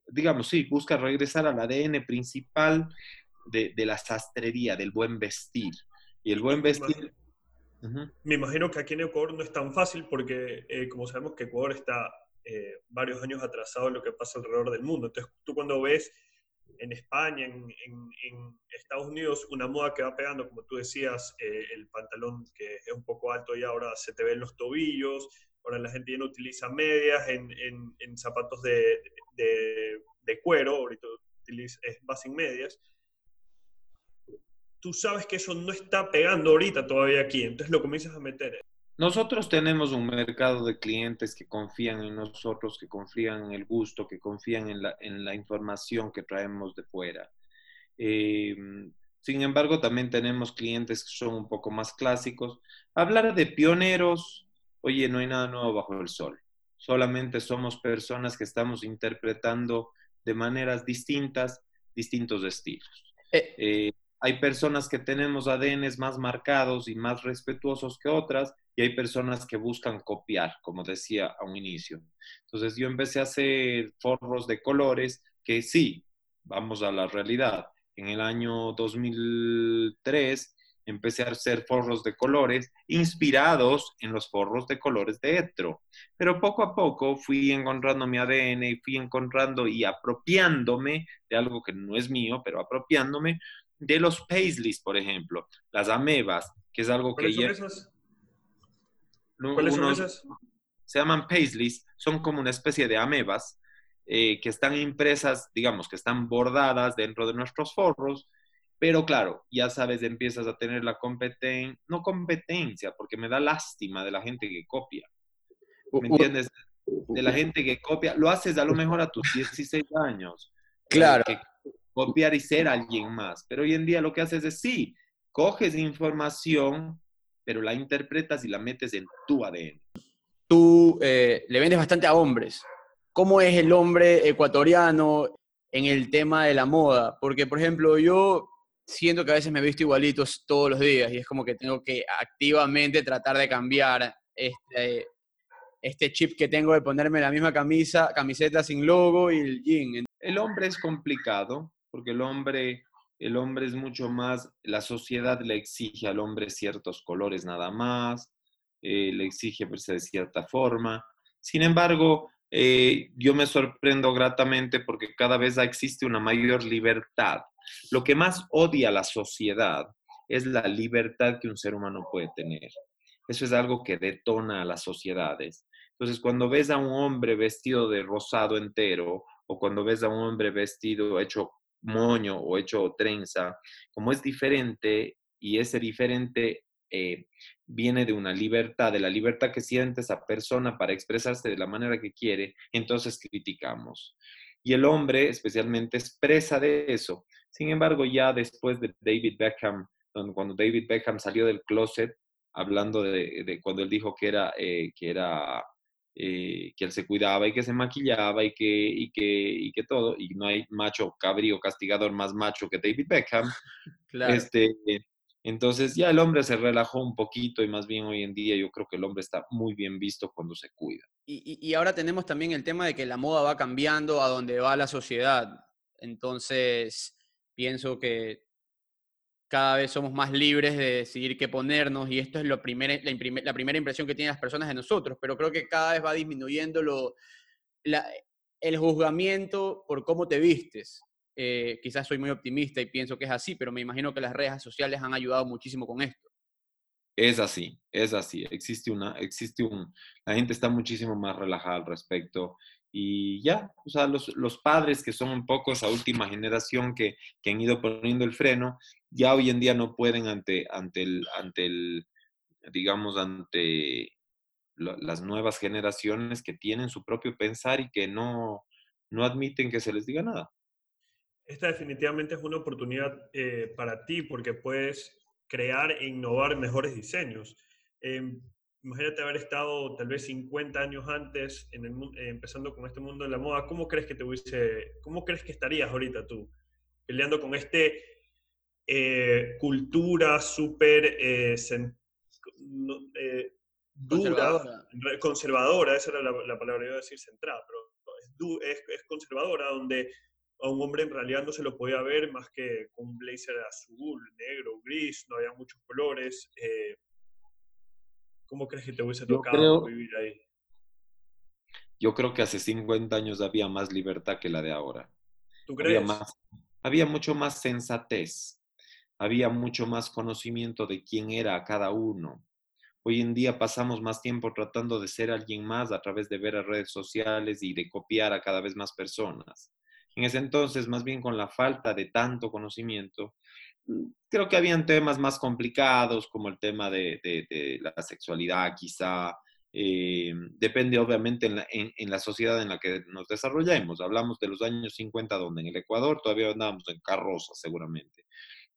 digamos, sí, busca regresar al ADN principal de, de la sastrería, del buen vestir. Y el buen vestir me imagino que aquí en Ecuador no es tan fácil porque, eh, como sabemos que Ecuador está eh, varios años atrasado en lo que pasa alrededor del mundo. Entonces, tú cuando ves en España, en, Estados Unidos, una moda que va pegando, como tú decías, eh, el pantalón que es un poco alto y ahora se te ven los tobillos, ahora la gente ya no utiliza medias en, zapatos de, de, cuero, ahorita utiliza, es, va sin medias tú sabes que eso no está pegando ahorita todavía aquí, entonces lo comienzas a meter. nosotros tenemos un mercado de clientes que confían en nosotros, que confían en el gusto, que confían en la, en la información que traemos de fuera. Eh, sin embargo, también tenemos clientes que son un poco más clásicos. Hablar de pioneros, oye, no hay nada nuevo bajo el sol. Solamente somos personas que estamos interpretando de maneras distintas distintos estilos. Eh, eh, hay personas que tenemos ADNs más marcados y más respetuosos que otras, y hay personas que buscan copiar, como decía a un inicio. Entonces yo empecé a hacer forros de colores que sí, vamos a la realidad. En el año 2003 empecé a hacer forros de colores inspirados en los forros de colores de Etro. Pero poco a poco fui encontrando mi ADN y fui encontrando y apropiándome de algo que no es mío, pero apropiándome de los paisleys, por ejemplo, las amebas, que es algo que... ya... ¿Cuáles son esas? Se llaman paisleys, son como una especie de amebas eh, que están impresas, digamos, que están bordadas dentro de nuestros forros, pero claro, ya sabes, empiezas a tener la competencia, no competencia, porque me da lástima de la gente que copia. ¿Me entiendes? De la gente que copia, lo haces a lo mejor a tus 16 años. Claro. Copiar y ser alguien más. Pero hoy en día lo que haces es sí, coges información pero la interpretas y la metes en tu ADN. Tú eh, le vendes bastante a hombres. ¿Cómo es el hombre ecuatoriano en el tema de la moda? Porque, por ejemplo, yo siento que a veces me he visto igualitos todos los días y es como que tengo que activamente tratar de cambiar este, este chip que tengo de ponerme la misma camisa, camiseta sin logo y el jean. El hombre es complicado porque el hombre el hombre es mucho más, la sociedad le exige al hombre ciertos colores nada más, eh, le exige verse de cierta forma. Sin embargo, eh, yo me sorprendo gratamente porque cada vez existe una mayor libertad. Lo que más odia la sociedad es la libertad que un ser humano puede tener. Eso es algo que detona a las sociedades. Entonces, cuando ves a un hombre vestido de rosado entero o cuando ves a un hombre vestido hecho moño o hecho trenza, como es diferente y ese diferente eh, viene de una libertad, de la libertad que siente esa persona para expresarse de la manera que quiere, entonces criticamos. Y el hombre especialmente expresa de eso. Sin embargo, ya después de David Beckham, cuando David Beckham salió del closet, hablando de, cuando él dijo que era, eh, que era eh, que él se cuidaba y que se maquillaba y que, y que, y que todo, y no hay macho cabrío castigador más macho que David Beckham. Este, entonces ya el hombre se relajó un poquito y más bien hoy en día yo creo que el hombre está muy bien visto cuando se cuida. Y, y ahora tenemos también el tema de que la moda va cambiando a donde va la sociedad. Entonces, pienso que cada vez somos más libres de decidir qué ponernos y esto es lo la, primera impresión que tienen las personas de nosotros, pero creo que cada vez va disminuyendo lo, el juzgamiento por cómo te vistes. Eh, quizás soy muy optimista y pienso que es así, pero me imagino que las redes sociales han ayudado muchísimo con esto. Es así, es así. Existe una, existe un, la gente está muchísimo más relajada al respecto y ya, o sea, los, los, padres que son un poco esa última generación que, que, han ido poniendo el freno, ya hoy en día no pueden ante, ante, el, ante el, digamos, ante las nuevas generaciones que tienen su propio pensar y que no, no admiten que se les diga nada. Esta definitivamente es una oportunidad eh, para ti porque puedes crear e innovar mejores diseños. Em, imagínate haber estado tal vez 50 años antes en el, eh, empezando con este mundo de la moda, ¿cómo crees que te hubiese, cómo crees que estarías ahorita tú peleando con este eh, cultura súper eh, dura, conservadora. esa era la, palabra, iba a decir centrada, pero es, es, conservadora, donde a un hombre en realidad no se lo podía ver más que con un blazer azul, negro, gris, no había muchos colores. ¿Cómo crees que te hubiese tocado vivir ahí? Yo creo que hace 50 años había más libertad que la de ahora. ¿Tú crees? Había, más, había mucho más sensatez, había mucho más conocimiento de quién era cada uno. Hoy en día pasamos más tiempo tratando de ser alguien más a través de ver a redes sociales y de copiar a cada vez más personas. En ese entonces, más bien con la falta de tanto conocimiento, creo que habían temas más complicados, como el tema de, la sexualidad, quizá. Eh, depende obviamente en la, sociedad en la que nos desarrollemos. Hablamos de los años 50, donde en el Ecuador todavía andábamos en carroza, seguramente.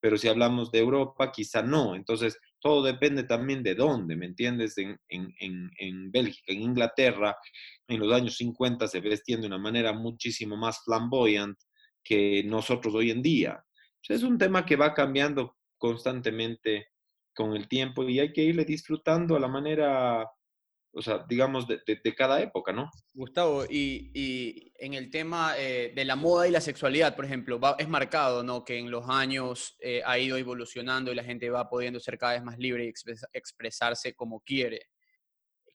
Pero si hablamos de Europa, quizá no. Entonces, todo depende también de dónde, ¿me entiendes? En, en Bélgica, en Inglaterra, en los años 50 se vestían de una manera muchísimo más flamboyante que nosotros hoy en día. Es un tema que va cambiando constantemente con el tiempo y hay que irle disfrutando a la manera, o sea, digamos, de, cada época, ¿no? Gustavo, y, en el tema eh, de la moda y la sexualidad, por ejemplo, es marcado, ¿no? Que en los años eh, ha ido evolucionando y la gente va pudiendo ser cada vez más libre y expresarse como quiere.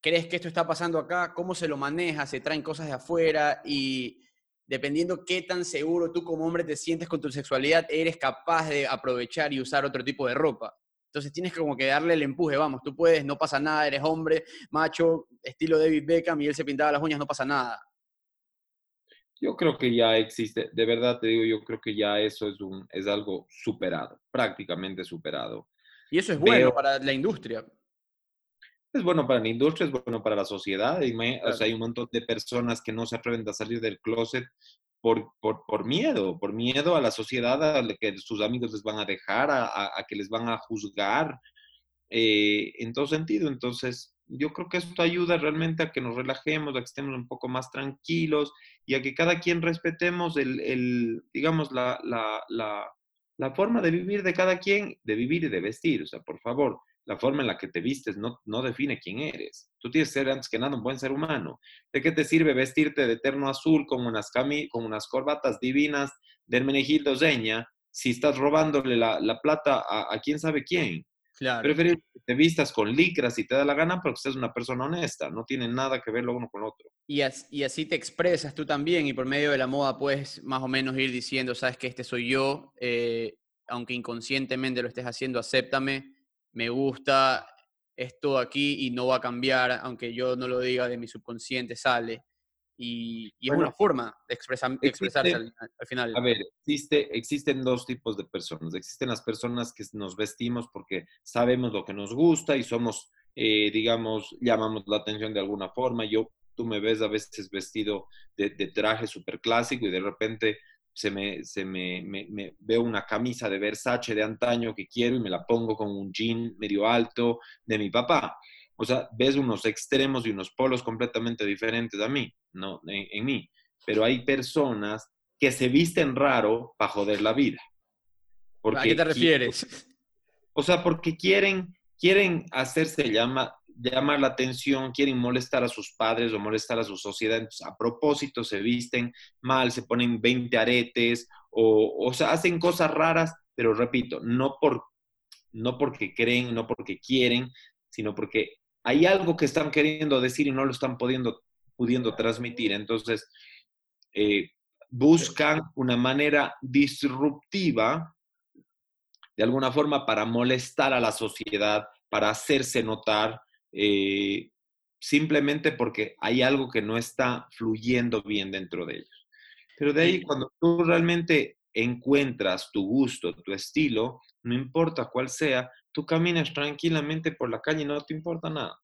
¿Crees que esto está pasando acá? ¿Cómo se lo maneja? ¿Se traen cosas de afuera? Y dependiendo qué tan seguro tú como hombre te sientes con tu sexualidad, eres capaz de aprovechar y usar otro tipo de ropa. Entonces tienes que como que darle el empuje, vamos, tú puedes, no pasa nada, eres hombre, macho, estilo David Beckham y él se pintaba las uñas, no pasa nada. Yo creo que ya existe, de verdad te digo, yo creo que ya eso es, un, es algo superado, prácticamente superado. Y eso es bueno para la industria es bueno para la industria, es bueno para la sociedad. O sea, hay un montón de personas que no se atreven a salir del closet por, por, por, miedo, por miedo a la sociedad, a que sus amigos les van a dejar, a, a, que les van a juzgar, eh, en todo sentido. Entonces, yo creo que esto ayuda realmente a que nos relajemos, a que estemos un poco más tranquilos y a que cada quien respetemos el, el digamos, la, la, la, la forma de vivir de cada quien, de vivir y de vestir. O sea, por favor, la forma en la que te vistes no, no define quién eres. Tú tienes que ser antes que nada un buen ser humano. ¿De qué te sirve vestirte de eterno azul con unas, cami con unas corbatas divinas de Hermenegildo Zeña si estás robándole la, la plata a, a, quién sabe quién? Claro. Preferible que te vistas con licras si te da la gana porque seas una persona honesta. No tiene nada que ver lo uno con lo otro. Y, y así te expresas tú también y por medio de la moda puedes más o menos ir diciendo, sabes que este soy yo, eh, aunque inconscientemente lo estés haciendo, acéptame me gusta esto aquí y no va a cambiar, aunque yo no lo diga de mi subconsciente, sale. Y, es una forma de, expresarse al, final. A ver, existe, existen dos tipos de personas. Existen las personas que nos vestimos porque sabemos lo que nos gusta y somos, eh, digamos, llamamos la atención de alguna forma. Yo, tú me ves a veces vestido de, de traje súper clásico y de repente se me, se me, me, veo una camisa de Versace de antaño que quiero y me la pongo con un jean medio alto de mi papá. O sea, ves unos extremos y unos polos completamente diferentes a mí, no, en, mí. Pero hay personas que se visten raro para joder la vida. Porque ¿A qué te refieres? O sea, porque quieren, quieren hacerse llama, llamar la atención, quieren molestar a sus padres o molestar a su sociedad, a propósito se visten mal, se ponen 20 aretes o, o sea, hacen cosas raras, pero repito, no, por, no porque creen, no porque quieren, sino porque hay algo que están queriendo decir y no lo están pudiendo, pudiendo transmitir. Entonces, eh, buscan una manera disruptiva, de alguna forma, para molestar a la sociedad, para hacerse notar, eh, simplemente porque hay algo que no está fluyendo bien dentro de ellos. Pero de ahí, cuando tú realmente encuentras tu gusto, tu estilo, no importa cuál sea, tú caminas tranquilamente por la calle y no te importa nada.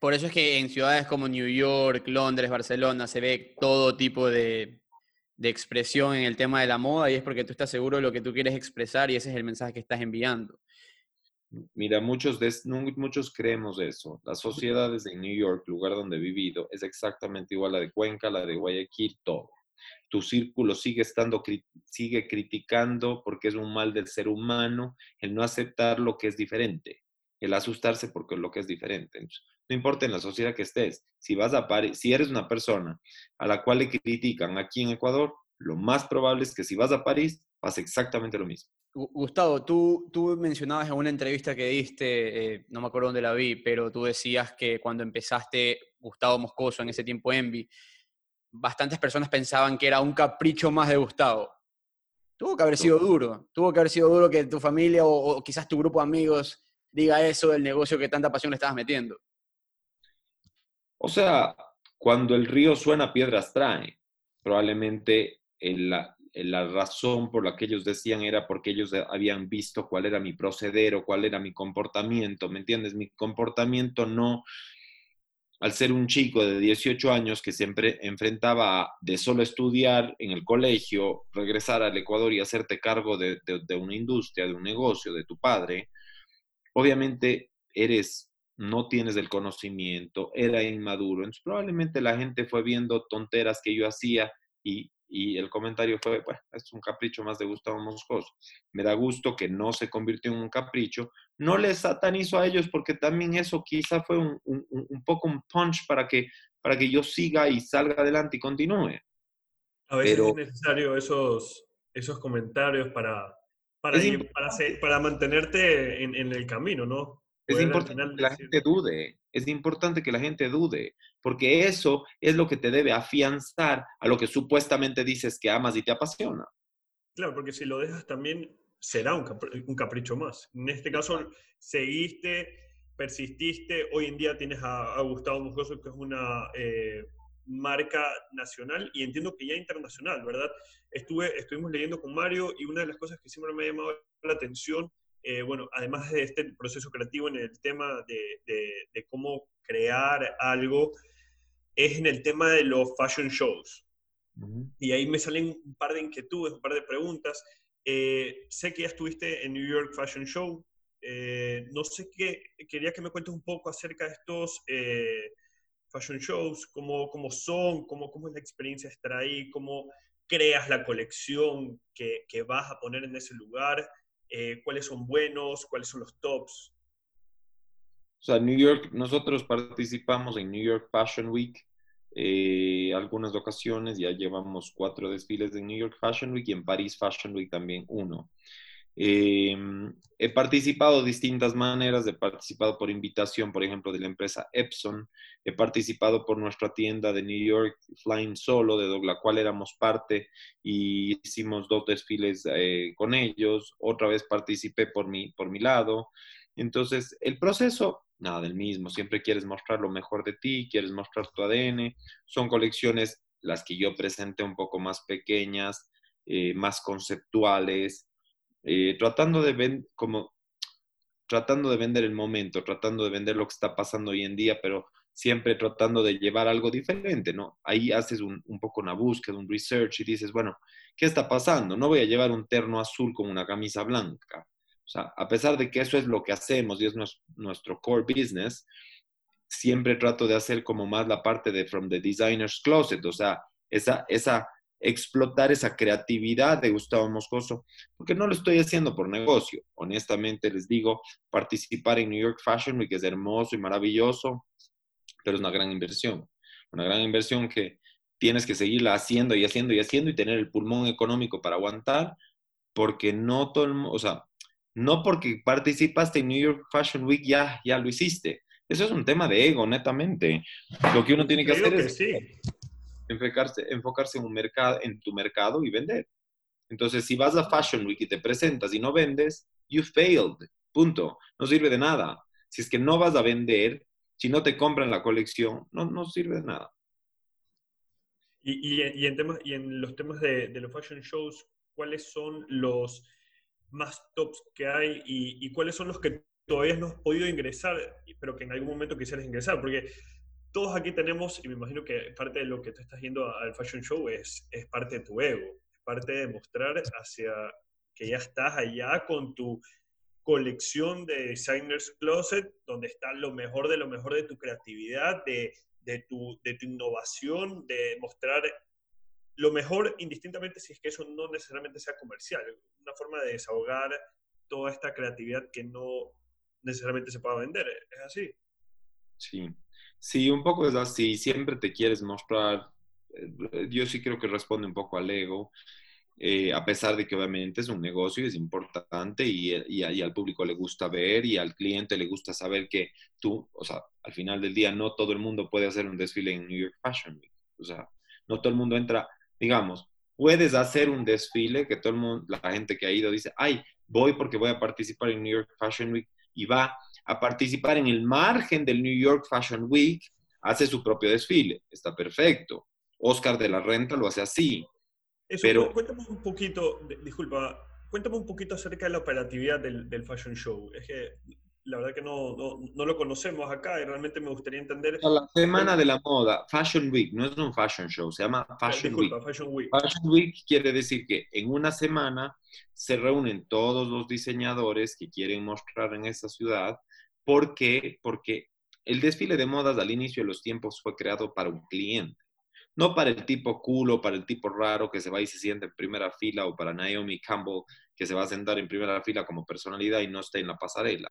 Por eso es que en ciudades como New York, Londres, Barcelona se ve todo tipo de, de expresión en el tema de la moda y es porque tú estás seguro de lo que tú quieres expresar y ese es el mensaje que estás enviando. Mira, muchos, de, muchos creemos eso. Las sociedades de New York, lugar donde he vivido, es exactamente igual a la de Cuenca, la de Guayaquil, todo. Tu círculo sigue estando, sigue criticando porque es un mal del ser humano el no aceptar lo que es diferente, el asustarse porque lo que es diferente. no importa en la sociedad que estés, si vas a París, si eres una persona a la cual le critican aquí en Ecuador, lo más probable es que si vas a París pase exactamente lo mismo. Gustavo, tú, tú mencionabas en una entrevista que diste, eh, no me acuerdo dónde la vi, pero tú decías que cuando empezaste Gustavo Moscoso en ese tiempo Envy, bastantes personas pensaban que era un capricho más de Gustavo. Tuvo que haber sido duro, tuvo que haber sido duro que tu familia o, quizás tu grupo de amigos diga eso del negocio que tanta pasión le estabas metiendo. O sea, cuando el río suena, piedras trae. Probablemente la razón por la que ellos decían era porque ellos habían visto cuál era mi proceder o cuál era mi comportamiento, ¿me entiendes? Mi comportamiento no, al ser un chico de 18 años que siempre enfrentaba de solo estudiar en el colegio, regresar al Ecuador y hacerte cargo de, de una industria, de un negocio, de tu padre, obviamente eres no tienes el conocimiento, era inmaduro. Entonces, probablemente la gente fue viendo tonteras que yo hacía y, el comentario fue, bueno, es un capricho más de Gustavo Moscoso. Me da gusto que no se convirtió en un capricho. No les satanizo a ellos porque también eso quizá fue un, poco un punch para que, para que yo siga y salga adelante y continúe. A veces es necesario esos, esos comentarios para, para, para, mantenerte en, en el camino, ¿no? Es importante que la gente dude, es importante que la gente dude, porque eso es lo que te debe afianzar a lo que supuestamente dices que amas y te apasiona. Claro, porque si lo dejas también será un, capricho más. En este caso, seguiste, persististe, hoy en día tienes a, Gustavo Mujoso, que es una eh, marca nacional y entiendo que ya internacional, ¿verdad? Estuve, estuvimos leyendo con Mario y una de las cosas que siempre me ha llamado la atención eh, bueno, además de este proceso creativo en el tema de, cómo crear algo, es en el tema de los fashion shows. Y ahí me salen un par de inquietudes, un par de preguntas. Eh, sé que ya estuviste en New York Fashion Show. Eh, no sé qué, quería que me cuentes un poco acerca de estos fashion shows, cómo, cómo son, cómo, cómo es la experiencia de estar ahí, cómo creas la colección que, que vas a poner en ese lugar. Eh, cuáles son buenos, cuáles son los tops. O sea, New York, nosotros participamos en New York Fashion Week eh, algunas ocasiones, ya llevamos cuatro desfiles de New York Fashion Week y en París Fashion Week también uno. Em, he participado de distintas maneras, he participado por invitación, por ejemplo, de la empresa Epson, he participado por nuestra tienda de New York Flying Solo, de la cual éramos parte y hicimos dos desfiles eh, con ellos, otra vez participé por mi, por mi lado. Entonces, el proceso, nada del mismo, siempre quieres mostrar lo mejor de ti, quieres mostrar tu ADN, son colecciones las que yo presenté un poco más pequeñas, eh, más conceptuales, eh, tratando, de como, tratando de vender el momento, tratando de vender lo que está pasando hoy en día, pero siempre tratando de llevar algo diferente, ¿no? Ahí haces un, un, poco una búsqueda, un research y dices, bueno, ¿qué está pasando? No voy a llevar un terno azul con una camisa blanca. O sea, a pesar de que eso es lo que hacemos y es nuestro core business, siempre trato de hacer como más la parte de from the designer's closet, o sea, esa, esa explotar esa creatividad de Gustavo Moscoso, porque no lo estoy haciendo por negocio. Honestamente les digo, participar en New York Fashion Week es hermoso y maravilloso, pero es una gran inversión. Una gran inversión que tienes que seguirla haciendo y haciendo y haciendo y tener el pulmón económico para aguantar, porque no todo el o sea, no porque participaste en New York Fashion Week ya, ya lo hiciste. Eso es un tema de ego, netamente. Lo que uno tiene que hacer es enfocarse, enfocarse en, un mercado, en tu mercado y vender. Entonces, si vas a Fashion Week y te presentas y no vendes, you failed. Punto. No sirve de nada. Si es que no vas a vender, si no te compran la colección, no, no sirve de nada. Y, y, en, temas, y en los temas de, de, los fashion shows, ¿cuáles son los más tops que hay y, y, cuáles son los que todavía no has podido ingresar, pero que en algún momento quisieras ingresar? Porque todos aquí tenemos, y me imagino que parte de lo que tú estás yendo al fashion show es, es parte de tu ego, es parte de mostrar hacia que ya estás allá con tu colección de Designers Closet, donde está lo mejor de lo mejor de tu creatividad, de, de, tu, de tu innovación, de mostrar lo mejor indistintamente si es que eso no necesariamente sea comercial, una forma de desahogar toda esta creatividad que no necesariamente se pueda vender, ¿es así? Sí, Sí, un poco es así, siempre te quieres mostrar, eh, yo sí creo que responde un poco al ego, eh, a pesar de que obviamente es un negocio, es importante y, y, al público le gusta ver y al cliente le gusta saber que tú, o sea, al final del día no todo el mundo puede hacer un desfile en New York Fashion Week, o sea, no todo el mundo entra, digamos, puedes hacer un desfile que todo el mundo, la gente que ha ido dice, ay, voy porque voy a participar en New York Fashion Week y va a participar en el margen del New York Fashion Week, hace su propio desfile. Está perfecto. Oscar de la Renta lo hace así. Pero, cuéntame un poquito, disculpa, cuéntame un poquito acerca de la operatividad del, del fashion show. Es que la verdad que no, no, lo conocemos acá y realmente me gustaría entender. La semana de la moda, Fashion Week, no es un fashion show, se llama Fashion, Week. fashion Week. Fashion Week quiere decir que en una semana se reúnen todos los diseñadores que quieren mostrar en esa ciudad. ¿Por qué? Porque el desfile de modas al inicio de los tiempos fue creado para un cliente. No para el tipo culo, para el tipo raro que se va y se siente en primera fila, o para Naomi Campbell que se va a sentar en primera fila como personalidad y no está en la pasarela.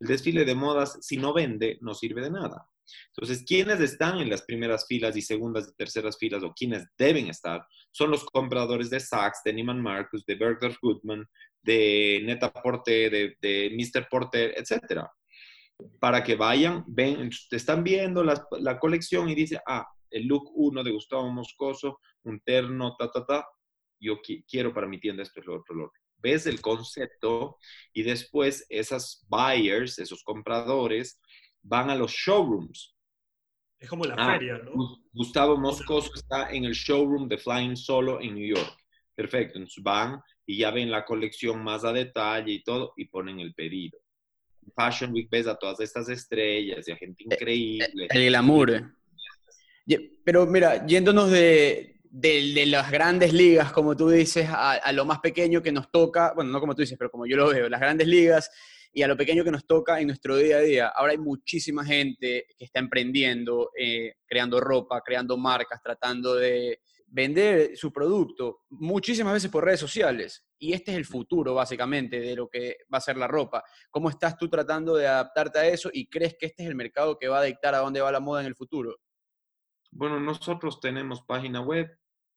El desfile de modas, si no vende, no sirve de nada. Entonces, quienes están en las primeras filas y segundas y terceras filas, o quienes deben estar, son los compradores de Saks, de Neiman Marcus, de Bergdorf Goodman, de Neta Porte, de, de Mr. Porter, etc. Para que vayan, ven, están viendo la, la colección y dice, ah, el look 1 de Gustavo Moscoso, un terno, ta, ta, ta, yo quiero para mi tienda esto es lo otro, lo otro ves el concepto y después esas buyers, esos compradores, van a los showrooms. Es como la ah, feria, ¿no? Gustavo Moscoso está en el showroom de Flying Solo en New York. Perfecto, entonces van y ya ven la colección más a detalle y todo y ponen el pedido. Fashion Week ves a todas estas estrellas y a gente eh, increíble. El glamour. Pero mira, yéndonos de, de, las grandes ligas, como tú dices, a, lo más pequeño que nos toca, bueno, no como tú dices, pero como yo lo veo, las grandes ligas y a lo pequeño que nos toca en nuestro día a día. Ahora hay muchísima gente que está emprendiendo, eh, creando ropa, creando marcas, tratando de vender su producto, muchísimas veces por redes sociales. Y este es el futuro, básicamente, de lo que va a ser la ropa. ¿Cómo estás tú tratando de adaptarte a eso y crees que este es el mercado que va a dictar a dónde va la moda en el futuro? Bueno, nosotros tenemos página web,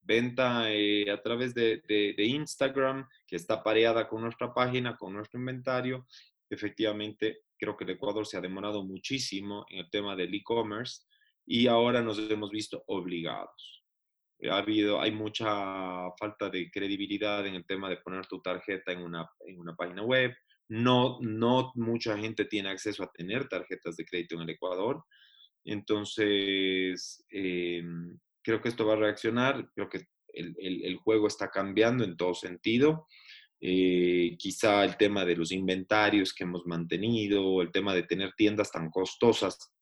venta eh, a través de, Instagram, que está pareada con nuestra página, con nuestro inventario. Efectivamente, creo que el Ecuador se ha demorado muchísimo en el tema del e-commerce y ahora nos hemos visto obligados. Ha habido, hay mucha falta de credibilidad en el tema de poner tu tarjeta en una, en una página web. No, no mucha gente tiene acceso a tener tarjetas de crédito en el Ecuador. Entonces, em, creo que esto va a reaccionar, creo que el, juego está cambiando en todo sentido. Eh, quizá el tema de los inventarios que hemos mantenido, el tema de tener tiendas tan costosas,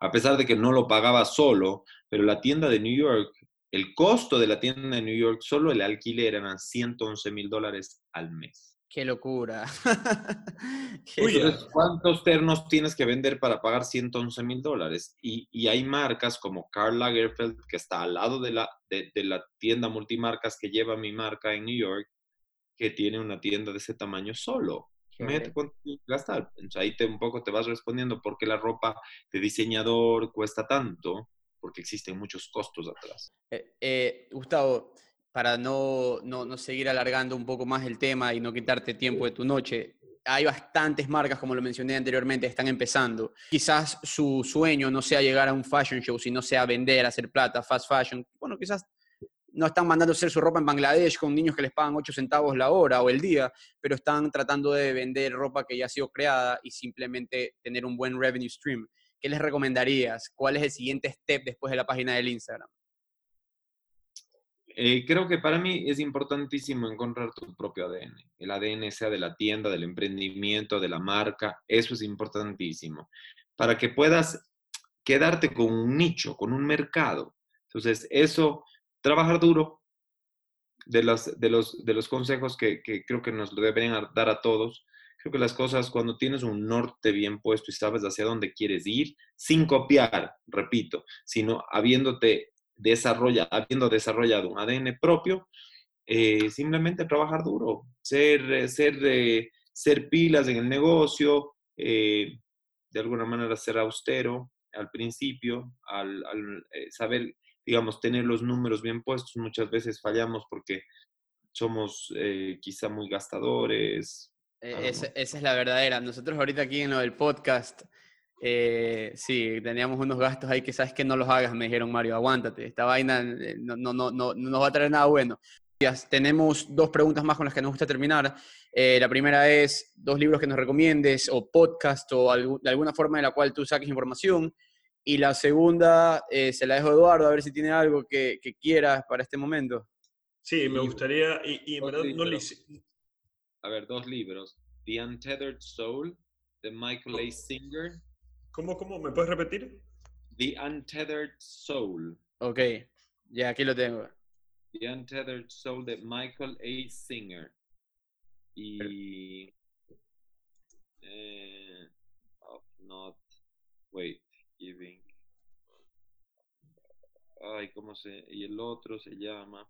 a pesar de que no lo pagaba solo, pero la tienda de New York, el costo de la tienda de New York, solo el alquiler eran 111 mil dólares al mes. Qué locura. ¿cuántos ternos tienes que vender para pagar 111 mil dólares? Y, hay marcas como Karl Lagerfeld, que está al lado de la, de, la tienda multimarcas que lleva mi marca en New York, que tiene una tienda de ese tamaño solo. Imagínate cuánto gastar. Entonces ahí te, un poco te vas respondiendo por qué la ropa de diseñador cuesta tanto, porque existen muchos costos atrás. Eh, eh, Gustavo, para no, no, seguir alargando un poco más el tema y no quitarte tiempo de tu noche, hay bastantes marcas, como lo mencioné anteriormente, están empezando. Quizás su sueño no sea llegar a un fashion show, sino sea vender, hacer plata, fast fashion. Bueno, quizás no están mandando hacer su ropa en Bangladesh con niños que les pagan 8 centavos la hora o el día, pero están tratando de vender ropa que ya ha sido creada y simplemente tener un buen revenue stream. ¿Qué les recomendarías? ¿Cuál es el siguiente step después de la página del Instagram? Eh, creo que para mí es importantísimo encontrar tu propio ADN. El ADN sea de la tienda, del emprendimiento, de la marca. Eso es importantísimo. Para que puedas quedarte con un nicho, con un mercado. Entonces, eso, trabajar duro, de los, de los, de los consejos que, creo que nos deberían dar a todos. Creo que las cosas, cuando tienes un norte bien puesto y sabes hacia dónde quieres ir, sin copiar, repito, sino habiéndote desarrolla, habiendo desarrollado un ADN propio, eh, simplemente trabajar duro, ser, eh, ser, eh, ser pilas en el negocio, de alguna manera ser austero al principio, al, saber, digamos, tener los números bien puestos. Muchas veces fallamos porque somos quizá muy gastadores. E, esa, esa, es la verdadera. Nosotros ahorita aquí en lo del podcast eh, sí, teníamos unos gastos ahí que sabes que no los hagas, me dijeron Mario, aguántate, esta vaina eh, no, no, no, no, nos va a traer nada bueno. Tenemos dos preguntas más con las que nos gusta terminar. Eh, la primera es dos libros que nos recomiendes o podcast o de alguna forma en la cual tú saques información. Y la segunda se la dejo a Eduardo a ver si tiene algo que, que quieras para este momento. Sí, me gustaría, y, en verdad no le A ver, dos libros. The Untethered Soul, de Michael A. Singer. ¿Cómo, cómo? ¿Me puedes repetir? The Untethered Soul. Ok, ya aquí lo tengo. The Untethered Soul de Michael A. Singer. Y... Eh, of not... Wait, giving... Ay, ¿cómo se...? Y el otro se llama...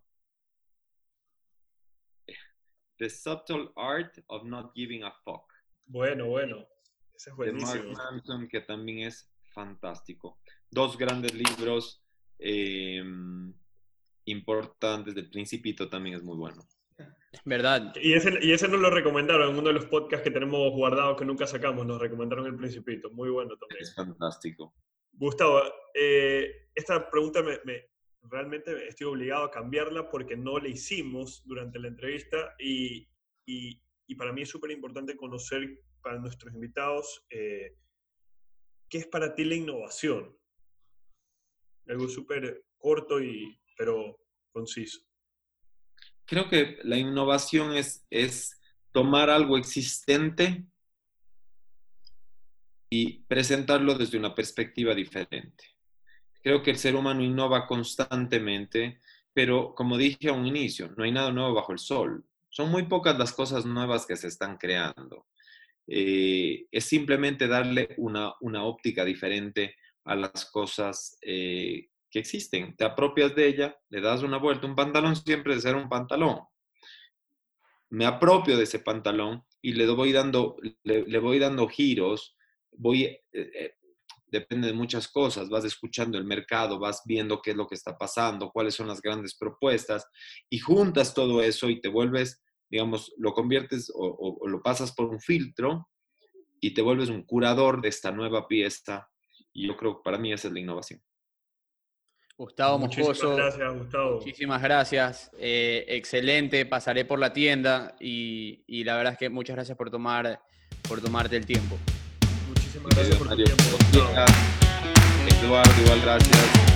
The Subtle Art of Not Giving a Fuck. Bueno, bueno. Ese es buenísimo. De Mark Manson, que también es fantástico. Dos grandes libros em, importantes. Del Principito también es muy bueno. ¿Verdad? Y ese, y ese nos lo recomendaron en uno de los podcasts que tenemos guardados que nunca sacamos. Nos recomendaron El Principito. Muy bueno también. Es fantástico. Gustavo, eh, esta pregunta me, realmente estoy obligado a cambiarla porque no la hicimos durante la entrevista y, y, para mí es súper importante conocer para nuestros invitados eh, qué es para ti la innovación. Algo súper corto y pero conciso. Creo que la innovación es, es tomar algo existente y presentarlo desde una perspectiva diferente. Creo que el ser humano innova constantemente, pero como dije a un inicio, no hay nada nuevo bajo el sol. Son muy pocas las cosas nuevas que se están creando. Eh, es simplemente darle una, una, óptica diferente a las cosas eh, que existen. Te apropias de ella, le das una vuelta. Un pantalón siempre debe ser un pantalón. Me apropio de ese pantalón y le voy dando, le, voy dando giros, voy eh, depende de muchas cosas, vas escuchando el mercado, vas viendo qué es lo que está pasando, cuáles son las grandes propuestas y juntas todo eso y te vuelves, digamos, lo conviertes o, lo pasas por un filtro y te vuelves un curador de esta nueva pieza y yo creo que para mí esa es la innovación. Gustavo Muchísimas Gracias, Gustavo. Muchísimas gracias. Eh, excelente. Pasaré por la tienda y, y, la verdad es que muchas gracias por, tomar, por tomarte el tiempo. Muchísimas gracias por tu tiempo. Eduardo, igual gracias.